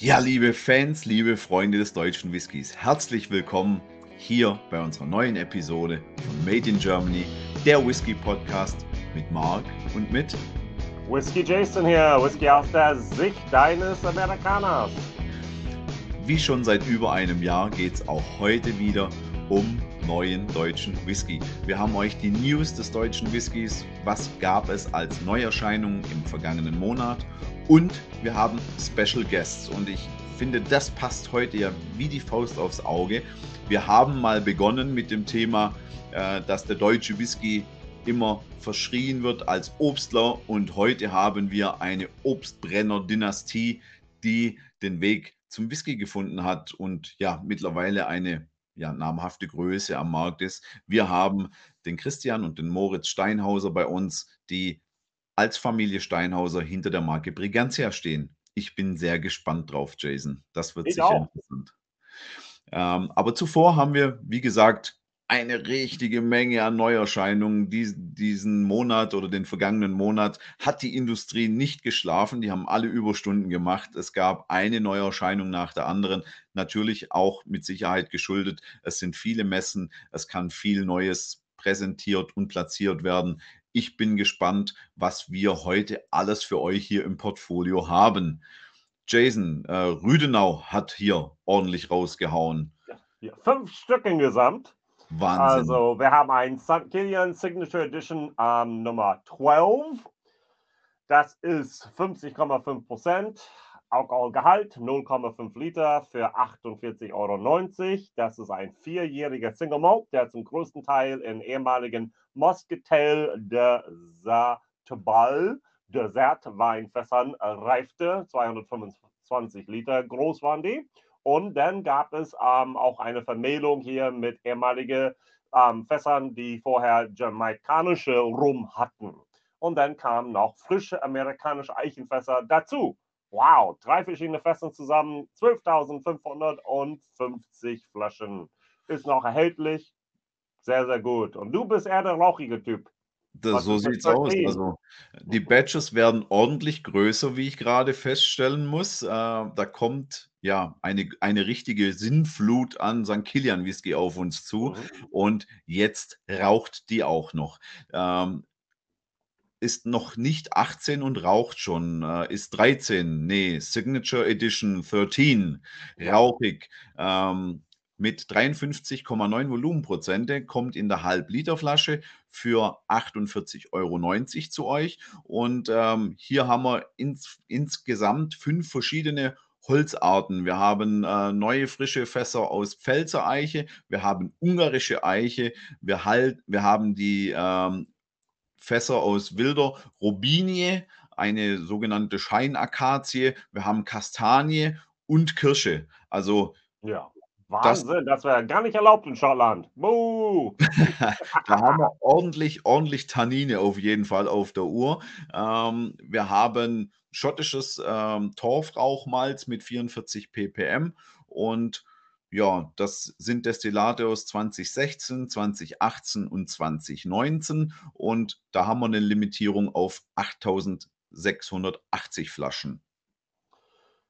Ja, liebe Fans, liebe Freunde des deutschen Whiskys, herzlich willkommen hier bei unserer neuen Episode von Made in Germany, der Whisky Podcast mit Marc und mit Whisky Jason hier, Whisky aus der Sicht deines Amerikaners. Wie schon seit über einem Jahr geht es auch heute wieder um neuen deutschen Whisky. Wir haben euch die News des deutschen Whiskys, was gab es als Neuerscheinungen im vergangenen Monat und wir haben Special Guests und ich finde, das passt heute ja wie die Faust aufs Auge. Wir haben mal begonnen mit dem Thema, äh, dass der deutsche Whisky immer verschrien wird als Obstler und heute haben wir eine Obstbrenner-Dynastie, die den Weg zum Whisky gefunden hat und ja mittlerweile eine ja, namhafte Größe am Markt ist. Wir haben den Christian und den Moritz Steinhauser bei uns, die als Familie Steinhauser hinter der Marke Brigantia stehen. Ich bin sehr gespannt drauf, Jason. Das wird ich sicher auch. interessant. Ähm, aber zuvor haben wir, wie gesagt, eine richtige Menge an Neuerscheinungen. Dies, diesen Monat oder den vergangenen Monat hat die Industrie nicht geschlafen. Die haben alle Überstunden gemacht. Es gab eine Neuerscheinung nach der anderen. Natürlich auch mit Sicherheit geschuldet. Es sind viele Messen. Es kann viel Neues präsentiert und platziert werden. Ich bin gespannt, was wir heute alles für euch hier im Portfolio haben. Jason, äh, Rüdenau hat hier ordentlich rausgehauen. Ja, fünf Stück insgesamt. Wahnsinn. Also, wir haben ein St. Kilian Signature Edition ähm, Nummer 12. Das ist 50,5 Prozent. Alkoholgehalt 0,5 Liter für 48,90 Euro. Das ist ein vierjähriger Single Malt, der zum größten Teil in ehemaligen Moscatel de Zatebal Desert Weinfässern reifte. 225 Liter groß waren die. Und dann gab es ähm, auch eine Vermählung hier mit ehemaligen ähm, Fässern, die vorher jamaikanische Rum hatten. Und dann kamen noch frische amerikanische Eichenfässer dazu. Wow, drei verschiedene Fässer zusammen, 12.550 Flaschen. Ist noch erhältlich. Sehr, sehr gut. Und du bist eher der rauchige Typ. Das, so sieht es aus. Also, die Batches werden ordentlich größer, wie ich gerade feststellen muss. Äh, da kommt ja eine, eine richtige Sinnflut an St. Kilian Whisky auf uns zu. Mhm. Und jetzt raucht die auch noch. Ähm, ist noch nicht 18 und raucht schon, äh, ist 13. Nee, Signature Edition 13, rauchig. Ähm, mit 53,9 Volumenprozente kommt in der Halb-Liter-Flasche für 48,90 Euro zu euch. Und ähm, hier haben wir ins, insgesamt fünf verschiedene Holzarten. Wir haben äh, neue frische Fässer aus Pfälzer Eiche, wir haben ungarische Eiche, wir, halt, wir haben die ähm, Fässer aus wilder Robinie, eine sogenannte Scheinakazie, wir haben Kastanie und Kirsche. Also ja. Wahnsinn, das, das wäre gar nicht erlaubt in Schottland. da haben wir ordentlich, ordentlich Tannine auf jeden Fall auf der Uhr. Ähm, wir haben schottisches ähm, Torfrauchmalz mit 44 ppm und ja, das sind Destillate aus 2016, 2018 und 2019 und da haben wir eine Limitierung auf 8680 Flaschen.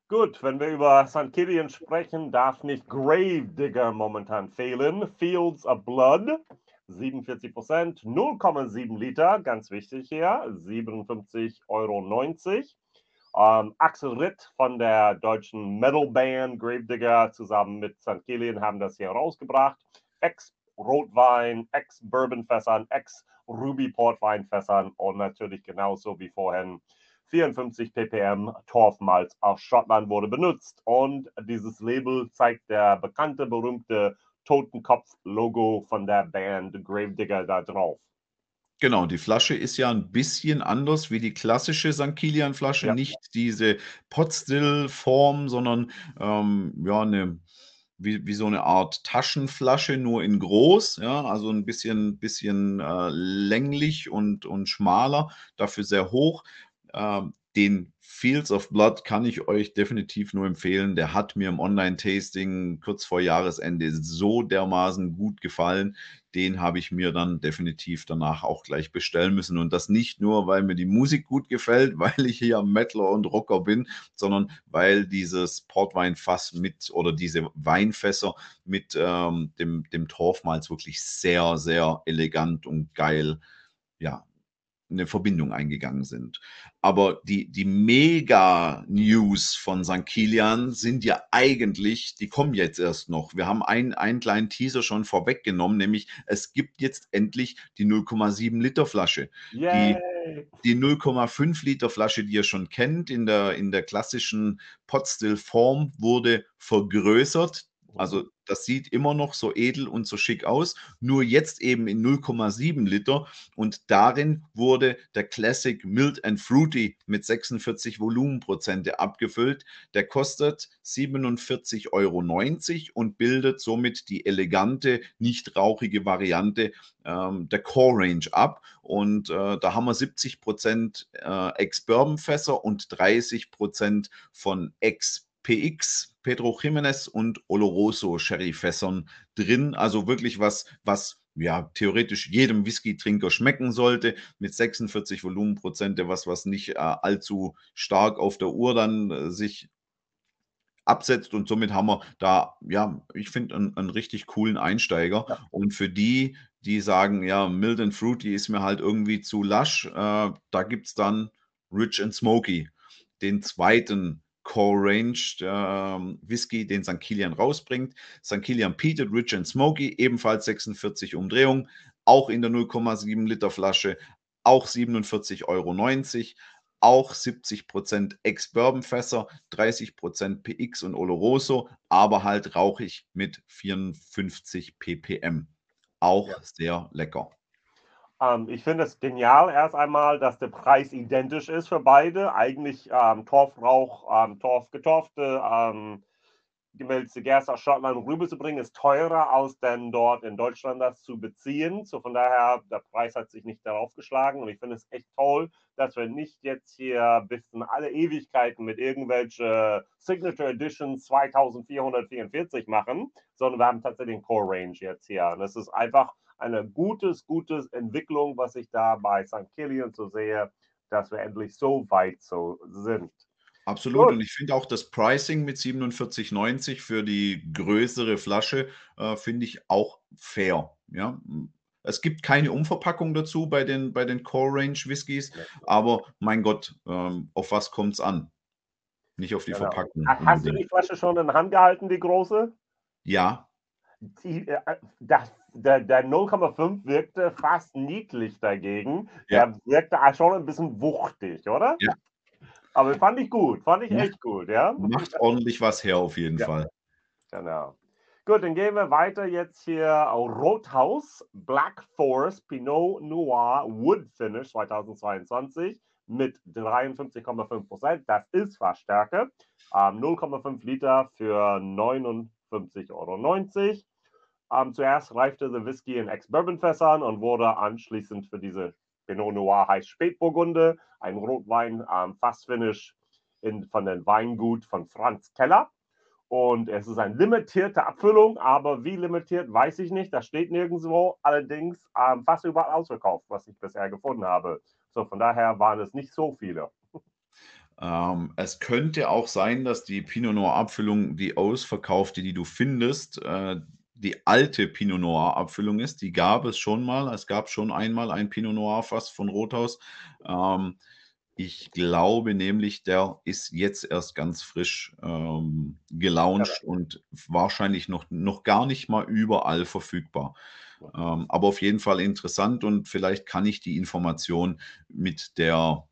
Gut, wenn wir über St. Killian sprechen, darf nicht Gravedigger momentan fehlen. Fields of Blood, 47 Prozent, 0,7 Liter, ganz wichtig hier, 57,90 Euro. Ähm, Axel Ritt von der deutschen Metal Band Gravedigger zusammen mit St. Killian haben das hier rausgebracht. Ex-Rotwein, Ex-Bourbon-Fässern, Ex-Ruby-Portwein-Fässern und natürlich genauso wie vorhin 54 ppm Torfmalz aus Schottland wurde benutzt. Und dieses Label zeigt der bekannte, berühmte Totenkopf-Logo von der Band Gravedigger da drauf. Genau, die Flasche ist ja ein bisschen anders wie die klassische St. Kilian-Flasche. Ja. Nicht diese Potstill-Form, sondern ähm, ja, eine, wie, wie so eine Art Taschenflasche, nur in groß. Ja, also ein bisschen, bisschen äh, länglich und, und schmaler, dafür sehr hoch. Ähm, den Fields of Blood kann ich euch definitiv nur empfehlen. Der hat mir im Online-Tasting kurz vor Jahresende so dermaßen gut gefallen. Den habe ich mir dann definitiv danach auch gleich bestellen müssen. Und das nicht nur, weil mir die Musik gut gefällt, weil ich hier Metaler und Rocker bin, sondern weil dieses Portweinfass mit oder diese Weinfässer mit ähm, dem, dem Torfmalz wirklich sehr, sehr elegant und geil ja, eine Verbindung eingegangen sind. Aber die, die Mega-News von St. Kilian sind ja eigentlich, die kommen jetzt erst noch. Wir haben einen, einen kleinen Teaser schon vorweggenommen, nämlich es gibt jetzt endlich die 0,7 Liter Flasche. Die, die 0,5 Liter Flasche, die ihr schon kennt, in der, in der klassischen Potstill-Form, wurde vergrößert. Also das sieht immer noch so edel und so schick aus, nur jetzt eben in 0,7 Liter und darin wurde der Classic Mild and Fruity mit 46 Volumenprozente abgefüllt. Der kostet 47,90 Euro und bildet somit die elegante, nicht rauchige Variante ähm, der Core Range ab. Und äh, da haben wir 70 Prozent äh, Ex-Bourbon-Fässer und 30 Prozent von Ex PX, Pedro Jimenez und Oloroso Sherry-Fässern drin. Also wirklich was, was ja, theoretisch jedem Whisky-Trinker schmecken sollte, mit 46 Volumenprozente, was, was nicht äh, allzu stark auf der Uhr dann äh, sich absetzt und somit haben wir da, ja, ich finde einen, einen, richtig coolen Einsteiger. Ja. Und für die, die sagen, ja, Mild and Fruity ist mir halt irgendwie zu lasch, äh, da gibt es dann Rich and Smoky, den zweiten Core Range äh, Whisky, den St. Kilian rausbringt. St. Kilian Peated, Rich and Smoky, ebenfalls 46 Umdrehungen, auch in der 0,7 Liter Flasche, auch 47,90 Euro auch 70% Ex-Bourbon-Fässer, 30% PX und Oloroso, aber halt rauchig mit 54 ppm. Auch ja. sehr lecker. Ähm, ich finde es genial erst einmal, dass der Preis identisch ist für beide. Eigentlich ähm, Torfrauch, ähm, Torfgetorfte, ähm, gemälzte Gerste aus Schottland rüberzubringen, ist teurer, als denn dort in Deutschland das zu beziehen. So von daher, der Preis hat sich nicht darauf geschlagen und ich finde es echt toll, dass wir nicht jetzt hier bis in alle Ewigkeiten mit irgendwelche Signature Edition 2444 machen, sondern wir haben tatsächlich einen Core Range jetzt hier. Und es ist einfach eine gutes, gutes Entwicklung, was ich da bei St. Killian so sehe, dass wir endlich so weit so sind. Absolut. Gut. Und ich finde auch das Pricing mit 47,90 für die größere Flasche äh, finde ich auch fair. Ja, es gibt keine Umverpackung dazu bei den, bei den Core Range Whiskys, aber mein Gott, ähm, auf was kommt es an? Nicht auf die genau. Verpackung. Hast du die Flasche schon in der Hand gehalten, die große? Ja. Die, äh, das der, der 0,5 wirkte fast niedlich dagegen. Ja. Der wirkte schon ein bisschen wuchtig, oder? Ja. Aber fand ich gut, fand ich echt gut, ja. Macht ordentlich was her auf jeden ja. Fall. Genau. Gut, dann gehen wir weiter jetzt hier Rothaus Black Forest Pinot Noir Wood Finish 2022 mit 53,5 Prozent. Das ist Fassstärke. Ähm, 0,5 Liter für 59,90 Euro. Ähm, zuerst reifte der Whisky in Ex-Bourbon-Fässern und wurde anschließend für diese Pinot Noir heißt Spätburgunde, ein Rotwein ähm, Fassfinish in, von dem Weingut von Franz Keller. Und es ist eine limitierte Abfüllung, aber wie limitiert, weiß ich nicht. Das steht nirgendwo. Allerdings ähm, fast überall ausverkauft, was ich bisher gefunden habe. So, von daher waren es nicht so viele. Ähm, es könnte auch sein, dass die Pinot Noir Abfüllung, die ausverkaufte, die du findest, äh, die alte Pinot Noir Abfüllung ist. Die gab es schon mal. Es gab schon einmal ein Pinot Noir Fass von Rothaus. Ähm, ich glaube nämlich, der ist jetzt erst ganz frisch ähm, gelauncht ja. und wahrscheinlich noch, noch gar nicht mal überall verfügbar. Ähm, aber auf jeden Fall interessant und vielleicht kann ich die Information mit der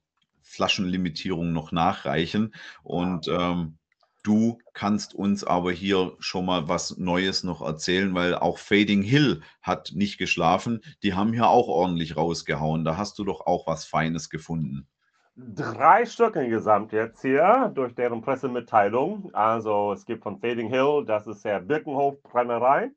Flaschenlimitierung noch nachreichen. Und ähm, Du kannst uns aber hier schon mal was Neues noch erzählen, weil auch Fading Hill hat nicht geschlafen. Die haben hier auch ordentlich rausgehauen. Da hast du doch auch was Feines gefunden. Drei Stück insgesamt jetzt hier durch deren Pressemitteilung. Also es gibt von Fading Hill, das ist der Birkenhof Brennerei.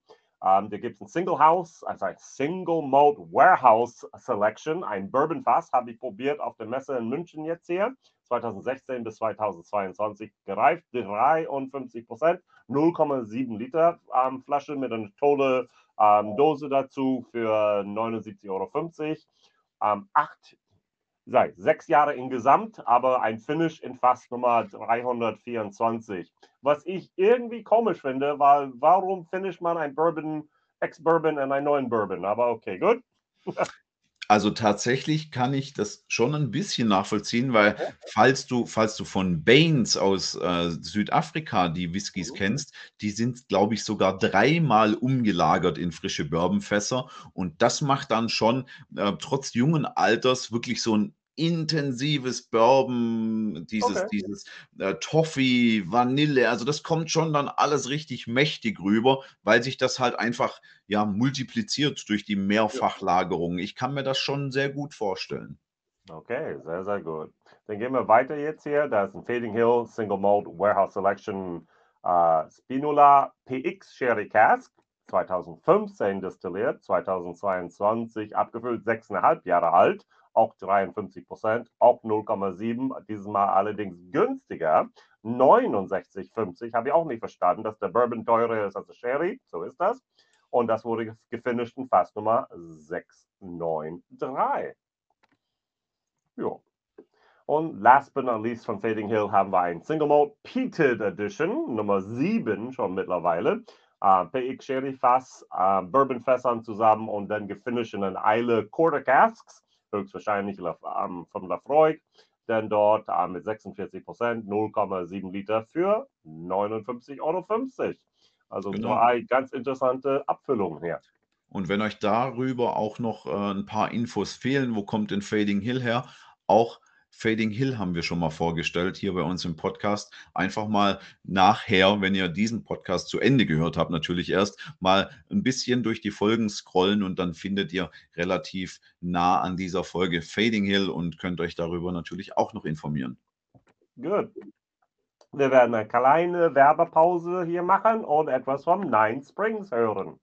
Ähm, da gibt es ein Single House, also ein Single Mode Warehouse Selection, ein Bourbon Fass, habe ich probiert auf der Messe in München jetzt hier. 2016 bis 2022 gereift, 53 Prozent, 0,7 Liter ähm, Flasche mit einer tolle ähm, Dose dazu für 79,50 Euro. Ähm, acht, sei, sechs Jahre insgesamt, aber ein Finish in Fass Nummer 324. Was ich irgendwie komisch finde, weil warum finisht man ein Bourbon, Ex-Bourbon in einen neuen Bourbon? Aber okay, gut. Also tatsächlich kann ich das schon ein bisschen nachvollziehen, weil falls du, falls du von Baines aus äh, Südafrika die Whiskys Mhm. kennst, die sind, glaube ich, sogar dreimal umgelagert in frische Bourbonfässer. Und das macht dann schon äh, trotz jungen Alters wirklich so ein intensives Bourbon, dieses, Okay. dieses äh, Toffee, Vanille, also das kommt schon dann alles richtig mächtig rüber, weil sich das halt einfach ja multipliziert durch die Mehrfachlagerung. Ich kann mir das schon sehr gut vorstellen. Okay, sehr, sehr gut. Dann gehen wir weiter jetzt hier. Da ist ein Fading Hill Single Malt Warehouse Selection äh, Spinola PX Sherry Cask, 2015 destilliert, 2022 abgefüllt, 6,5 Jahre alt, auch 53 Prozent, auch 0,7, dieses Mal allerdings günstiger, 69,50. Habe ich auch nicht verstanden, dass der Bourbon teurer ist als der Sherry, so ist das. Und das wurde gefinisht in Fass Nummer 693. Ja. Und last but not least von Fading Hill haben wir ein Single Malt Peated Edition, Nummer 7 schon mittlerweile. Äh, PX Sherry Fass, äh, Bourbon Fässern zusammen und dann gefinisht in Eile Quarter Casks, höchstwahrscheinlich von Lafroig. Denn dort mit 46 Prozent 0,7 Liter für 59,50 Euro. Also Genau. drei ganz interessante Abfüllungen hier. Und wenn euch darüber auch noch äh, ein paar Infos fehlen, wo kommt denn Fading Hill her? Auch Fading Hill haben wir schon mal vorgestellt hier bei uns im Podcast. Einfach mal nachher, wenn ihr diesen Podcast zu Ende gehört habt, natürlich erst mal ein bisschen durch die Folgen scrollen und dann findet ihr relativ nah an dieser Folge Fading Hill und könnt euch darüber natürlich auch noch informieren. Gut. Wir werden eine kleine Werbepause hier machen und etwas vom Nine Springs hören.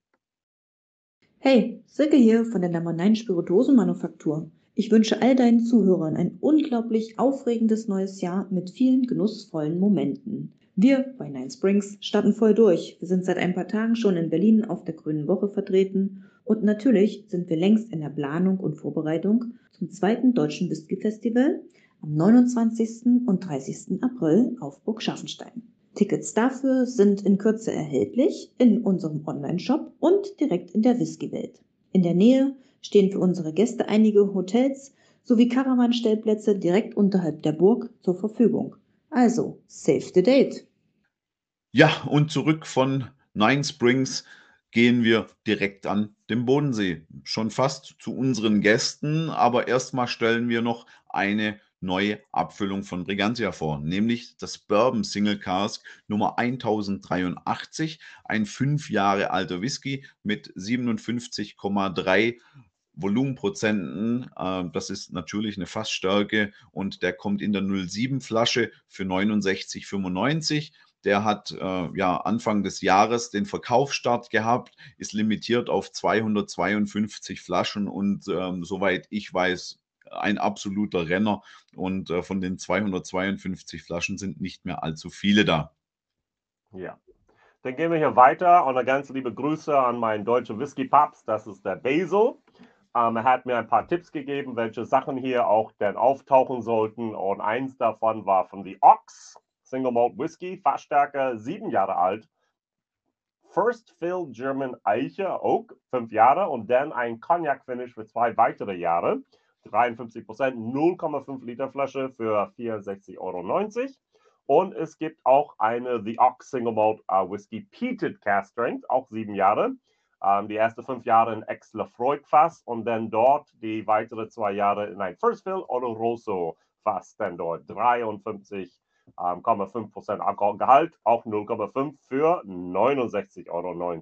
Hey, Silke hier von der Nummer 9 Spirituosenmanufaktur. Ich wünsche all deinen Zuhörern ein unglaublich aufregendes neues Jahr mit vielen genussvollen Momenten. Wir bei Nine Springs starten voll durch. Wir sind seit ein paar Tagen schon in Berlin auf der Grünen Woche vertreten und natürlich sind wir längst in der Planung und Vorbereitung zum zweiten Deutschen Whisky Festival am 29. und 30. April auf Burg Scharfenstein. Tickets dafür sind in Kürze erhältlich in unserem Online-Shop und direkt in der Whisky-Welt. In der Nähe stehen für unsere Gäste einige Hotels sowie Caravan-Stellplätze direkt unterhalb der Burg zur Verfügung. Also, save the date! Ja, und zurück von Nine Springs gehen wir direkt an den Bodensee. Schon fast zu unseren Gästen, aber erstmal stellen wir noch eine neue Abfüllung von Brigantia vor, nämlich das Bourbon Single Cask Nummer 1083, ein fünf Jahre alter Whisky mit 57,3 Volumenprozenten. Äh, Das ist natürlich eine Fassstärke und der kommt in der 07 Flasche für 69,95. Der hat äh, ja Anfang des Jahres den Verkaufsstart gehabt, ist limitiert auf 252 Flaschen und ähm, soweit ich weiß, ein absoluter Renner. Und äh, von den 252 Flaschen sind nicht mehr allzu viele da. Ja. Dann gehen wir hier weiter und eine ganz liebe Grüße an meinen deutschen Whisky-Papst, das ist der Basil. Ähm, er hat mir ein paar Tipps gegeben, welche Sachen hier auch denn auftauchen sollten. Und eins davon war von The Ox, Single Malt Whisky, Fassstärke, sieben Jahre alt. First Fill German Eiche Oak, fünf Jahre. Und dann ein Cognac-Finish für zwei weitere Jahre. 53 Prozent, 0,5 Liter Flasche für 64,90 Euro. Und es gibt auch eine The Ox Single Malt uh, Whisky Peated Cast Strength, auch sieben Jahre. Ähm, die ersten fünf Jahre in Ex Lafroig Fass und dann dort die weiteren zwei Jahre in ein First Fill Oloroso Fass, dann dort 53,5 Prozent Alkoholgehalt, auch 0,5 für 69,90 Euro.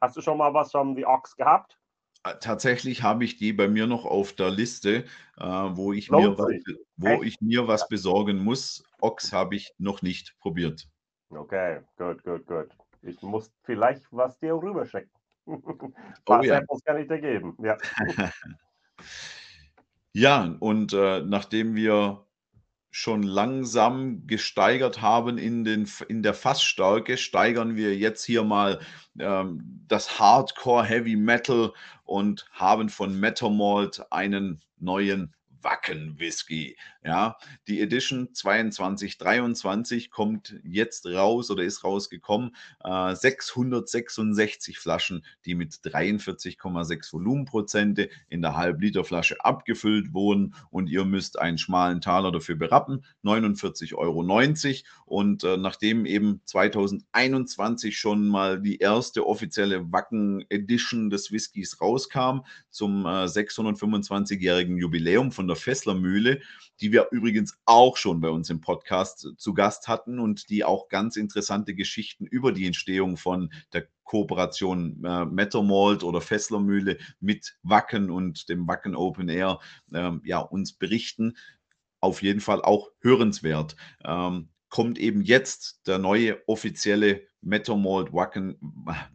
Hast du schon mal was von The Ox gehabt? Äh, Tatsächlich habe ich die bei mir noch auf der Liste, äh, wo, ich mir, wo ich mir was besorgen muss. Ochs habe ich noch nicht probiert. Okay, gut, gut, gut. Ich muss vielleicht was dir rüberschicken. Oh ja. Samples kann ich dir geben. Ja. Ja, und äh, nachdem wir schon langsam gesteigert haben in, den, in der Fassstärke, steigern wir jetzt hier mal ähm, das Hardcore Heavy Metal und haben von Metamalt einen neuen Wacken Whisky. Ja, die Edition 2223 kommt jetzt raus oder ist rausgekommen. Äh, 666 Flaschen, die mit 43,6 Volumenprozente in der Halb-Liter-Flasche abgefüllt wurden und ihr müsst einen schmalen Taler dafür berappen, 49,90 Euro. Und äh, nachdem eben 2021 schon mal die erste offizielle Wacken Edition des Whiskys rauskam, zum äh, 625-jährigen Jubiläum von der der Fesslermühle, die wir übrigens auch schon bei uns im Podcast zu Gast hatten und die auch ganz interessante Geschichten über die Entstehung von der Kooperation äh, Metamalt oder Fesslermühle mit Wacken und dem Wacken Open Air äh, ja, uns berichten. Auf jeden Fall auch hörenswert. Ähm, kommt eben jetzt der neue offizielle Metamalt Wacken,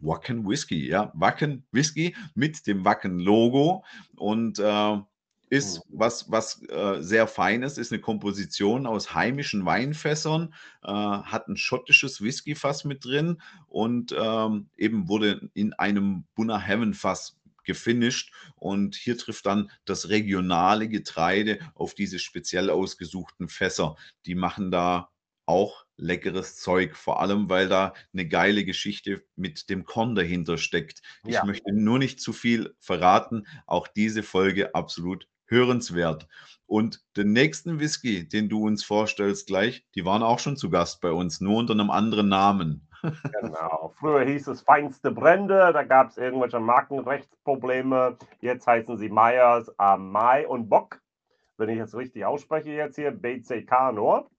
Wacken Whisky, ja, Wacken Whisky mit dem Wacken Logo und äh, ist mhm. was, was äh, sehr feines, ist eine Komposition aus heimischen Weinfässern, äh, hat ein schottisches Whiskyfass mit drin und ähm, eben wurde in einem Bunner Heaven Fass gefinisht und hier trifft dann das regionale Getreide auf diese speziell ausgesuchten Fässer. Die machen da auch leckeres Zeug, vor allem weil da eine geile Geschichte mit dem Korn dahinter steckt. Ich ja. möchte nur nicht zu viel verraten, auch diese Folge absolut hörenswert. Und den nächsten Whisky, den du uns vorstellst gleich, die waren auch schon zu Gast bei uns, nur unter einem anderen Namen. genau. Früher hieß es Feinste Brände, da gab es irgendwelche Markenrechtsprobleme. Jetzt heißen sie Meyers äh, Mai und Bock, wenn ich jetzt richtig ausspreche, jetzt hier BCK nur.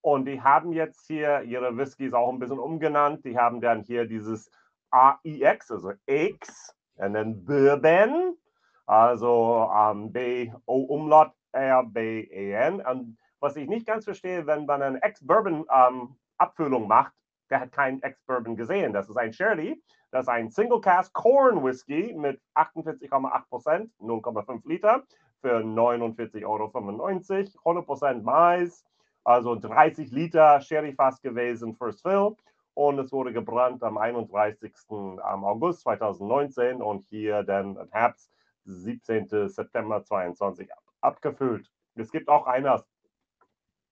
Und die haben jetzt hier ihre Whiskys auch ein bisschen umgenannt. Die haben dann hier dieses AIX, also X, und dann Bourbon also ähm, B-O-Umlaut R-B-E-N. Und was ich nicht ganz verstehe, wenn man eine Ex-Bourbon-Abfüllung ähm, macht, der hat keinen Ex-Bourbon gesehen. Das ist ein Shirley, das ist ein Single Cask Corn Whisky mit 48,8 Prozent, 0,5 Liter für 49,95 Euro. 100% Mais, also 30 Liter Sherry-Fass gewesen, First Fill. Und es wurde gebrannt am 31. August 2019 und hier dann im Herbst 17. September 22 abgefüllt. Es gibt auch eine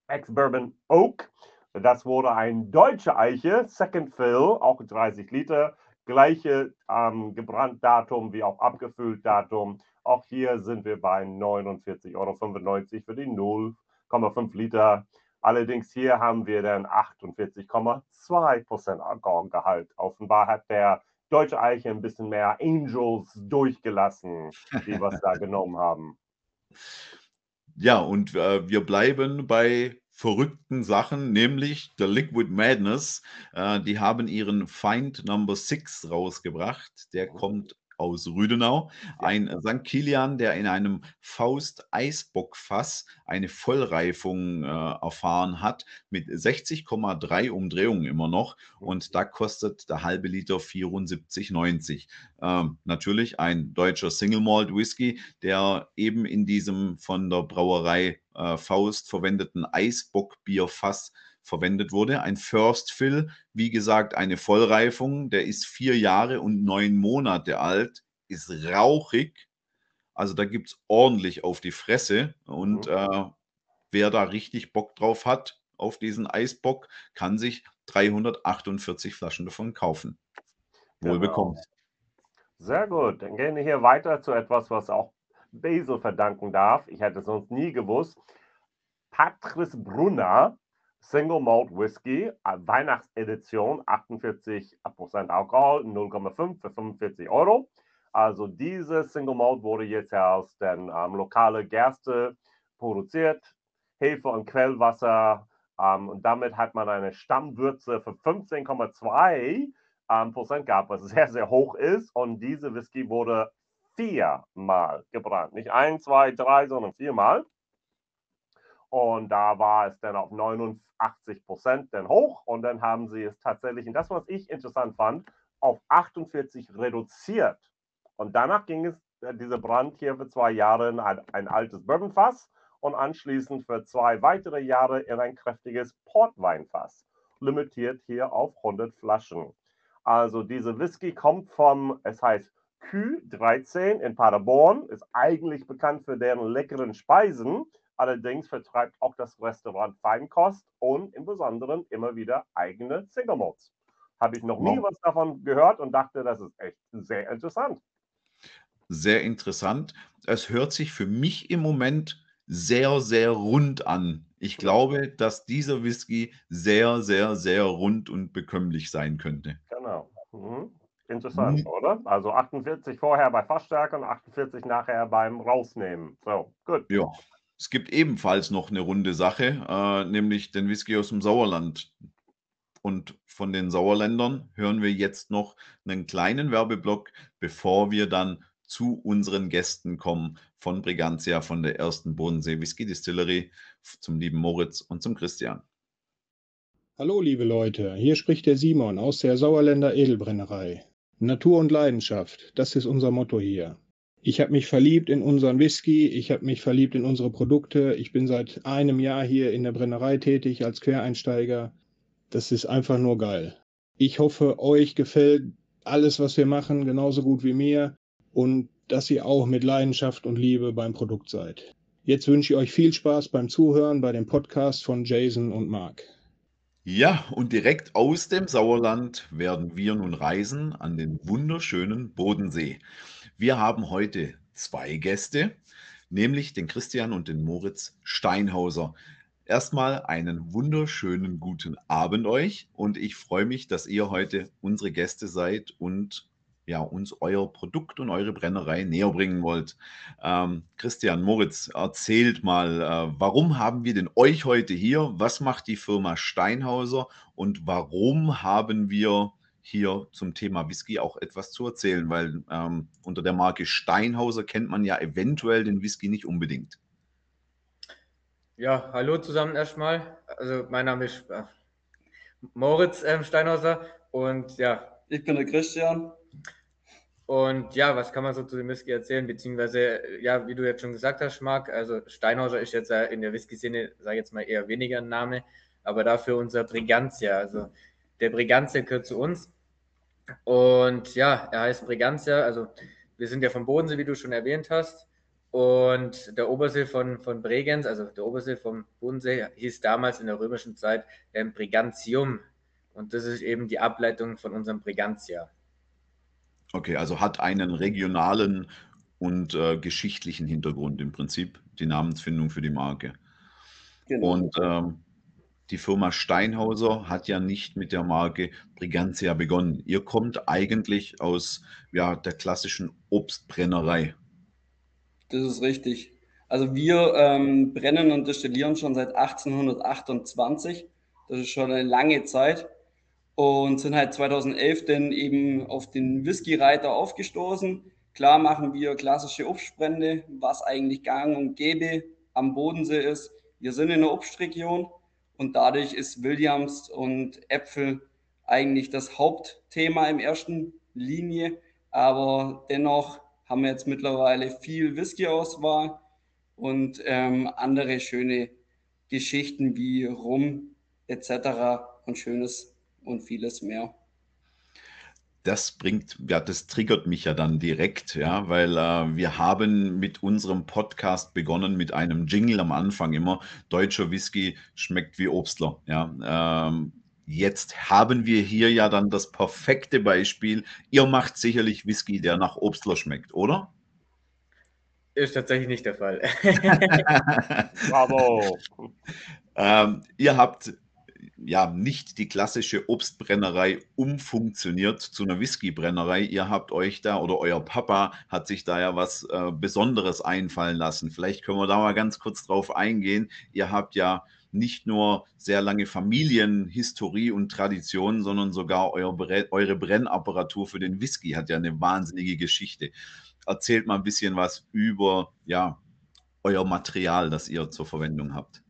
Ex-Bourbon Oak. Das wurde ein deutsche Eiche, Second Fill, auch 30 Liter. Gleiche ähm, Datum wie auch abgefüllt Datum. Auch hier sind wir bei 49,95 Euro für die 0,5 Liter. Allerdings hier haben wir dann 48,2% Alkoholgehalt. Offenbar hat der Deutsche Eiche ein bisschen mehr Angels durchgelassen, die was da genommen haben. Ja, und äh, wir bleiben bei verrückten Sachen, nämlich der Liquid Madness. Äh, die haben ihren Find Number 6 rausgebracht. Der oh. kommt aus Rüdenau. Ein St. Kilian, der in einem Faust-Eisbockfass eine Vollreifung äh, erfahren hat mit 60,3 Umdrehungen immer noch. Und da kostet der halbe Liter 74,90. Ähm, natürlich ein deutscher Single Malt Whisky, der eben in diesem von der Brauerei äh, Faust verwendeten Eisbockbierfass verwendet wurde. Ein First Fill, wie gesagt, eine Vollreifung, der ist vier Jahre und neun Monate alt, ist rauchig. Also da gibt es ordentlich auf die Fresse. Und mhm. äh, wer da richtig Bock drauf hat, auf diesen Eisbock, kann sich 348 Flaschen davon kaufen. Wohl genau. Sehr gut. Dann gehen wir hier weiter zu etwas, was auch Basil verdanken darf. Ich hätte es sonst nie gewusst. Patrice Brunner Single Malt Whisky, äh, Weihnachtsedition, 48% Alkohol, 0,5 für 45 Euro. Also diese Single Malt wurde jetzt aus den ähm, lokalen Gerste produziert, Hefe und Quellwasser. Ähm, und damit hat man eine Stammwürze für 15,2 ähm, Prozent gehabt, was sehr, sehr hoch ist. Und diese Whisky wurde viermal gebrannt. Nicht ein, zwei, drei, sondern viermal. Und da war es dann auf 89 Prozent dann hoch. Und dann haben sie es tatsächlich, und das, was ich interessant fand, auf 48 reduziert. Und danach ging es, äh, dieser Brand hier für zwei Jahre in ein, ein altes Bourbonfass. und anschließend für zwei weitere Jahre in ein kräftiges Portweinfass, limitiert hier auf 100 Flaschen. Also diese Whisky kommt vom, es heißt Q13 in Paderborn, ist eigentlich bekannt für deren leckeren Speisen. Allerdings vertreibt auch das Restaurant Feinkost und im Besonderen immer wieder eigene Single Malts. Habe ich noch nie was davon gehört und dachte, das ist echt sehr interessant. Sehr interessant. Es hört sich für mich im Moment sehr, sehr rund an. Ich glaube, dass dieser Whisky sehr, sehr, sehr rund und bekömmlich sein könnte. Genau. Mhm. Interessant, mhm. oder? Also 48 vorher bei Fassstärke und 48 nachher beim Rausnehmen. So, gut. Ja. Es gibt ebenfalls noch eine runde Sache, äh, nämlich den Whisky aus dem Sauerland. Und von den Sauerländern hören wir jetzt noch einen kleinen Werbeblock, bevor wir dann zu unseren Gästen kommen von Brigantia, von der ersten Bodensee Whisky Distillery, zum lieben Moritz und zum Christian. Hallo liebe Leute, hier spricht der Simon aus der Sauerländer Edelbrennerei. Natur und Leidenschaft, das ist unser Motto hier. Ich habe mich verliebt in unseren Whisky, ich habe mich verliebt in unsere Produkte. Ich bin seit einem Jahr hier in der Brennerei tätig als Quereinsteiger. Das ist einfach nur geil. Ich hoffe, euch gefällt alles, was wir machen, genauso gut wie mir und dass ihr auch mit Leidenschaft und Liebe beim Produkt seid. Jetzt wünsche ich euch viel Spaß beim Zuhören bei dem Podcast von Jason und Mark. Ja, und direkt aus dem Sauerland werden wir nun reisen an den wunderschönen Bodensee. Wir haben heute zwei Gäste, nämlich den Christian und den Moritz Steinhauser. Erstmal einen wunderschönen guten Abend euch und ich freue mich, dass ihr heute unsere Gäste seid und ja, uns euer Produkt und eure Brennerei näher bringen wollt. Ähm, Christian, Moritz, erzählt mal, äh, warum haben wir denn euch heute hier? Was macht die Firma Steinhauser und warum haben wir hier zum Thema Whisky auch etwas zu erzählen, weil ähm, unter der Marke Steinhauser kennt man ja eventuell den Whisky nicht unbedingt. Ja, hallo zusammen erstmal. Also mein Name ist äh, Moritz ähm, Steinhauser und ja. Ich bin der Christian. Und ja, was kann man so zu dem Whisky erzählen? Beziehungsweise, ja, wie du jetzt schon gesagt hast, Marc, also Steinhauser ist jetzt in der Whisky-Szene, sage ich jetzt mal, eher weniger ein Name, aber dafür unser Brigantia. Also der Brigantia gehört zu uns. Und ja, er heißt Brigantia. Also wir sind ja vom Bodensee, wie du schon erwähnt hast. Und der Obersee von, von Bregenz, also der Obersee vom Bodensee, hieß damals in der römischen Zeit ähm, Brigantium. Und das ist eben die Ableitung von unserem Brigantia. Okay, also hat einen regionalen und äh, geschichtlichen Hintergrund im Prinzip, die Namensfindung für die Marke. Genau. Und ähm, die Firma Steinhauser hat ja nicht mit der Marke Brigantia begonnen. Ihr kommt eigentlich aus ja, der klassischen Obstbrennerei. Das ist richtig. Also wir ähm, brennen und destillieren schon seit 1828. Das ist schon eine lange Zeit. Und sind halt 2011 dann eben auf den Whisky-Reiter aufgestoßen. Klar machen wir klassische Obstbrände, was eigentlich gang und gäbe am Bodensee ist. Wir sind in der Obstregion und dadurch ist Williams und Äpfel eigentlich das Hauptthema im ersten Linie. Aber dennoch haben wir jetzt mittlerweile viel Whisky-Auswahl und ähm, andere schöne Geschichten wie Rum etc. und schönes und vieles mehr das bringt, ja, das triggert mich ja dann direkt, ja, weil äh, wir haben mit unserem Podcast begonnen mit einem Jingle am Anfang immer. Deutscher Whisky schmeckt wie Obstler, ja. Ähm, jetzt haben wir hier ja dann das perfekte Beispiel. Ihr macht sicherlich Whisky, der nach Obstler schmeckt, oder? Ist tatsächlich nicht der Fall. Bravo. ähm, ihr habt ja nicht die klassische Obstbrennerei umfunktioniert zu einer Whiskybrennerei. Ihr habt euch da oder euer Papa hat sich da ja was äh, Besonderes einfallen lassen. Vielleicht können wir da mal ganz kurz drauf eingehen. Ihr habt ja nicht nur sehr lange Familienhistorie und Tradition, sondern sogar euer, eure Brennapparatur für den Whisky hat ja eine wahnsinnige Geschichte. Erzählt mal ein bisschen was über ja, euer Material, das ihr zur Verwendung habt.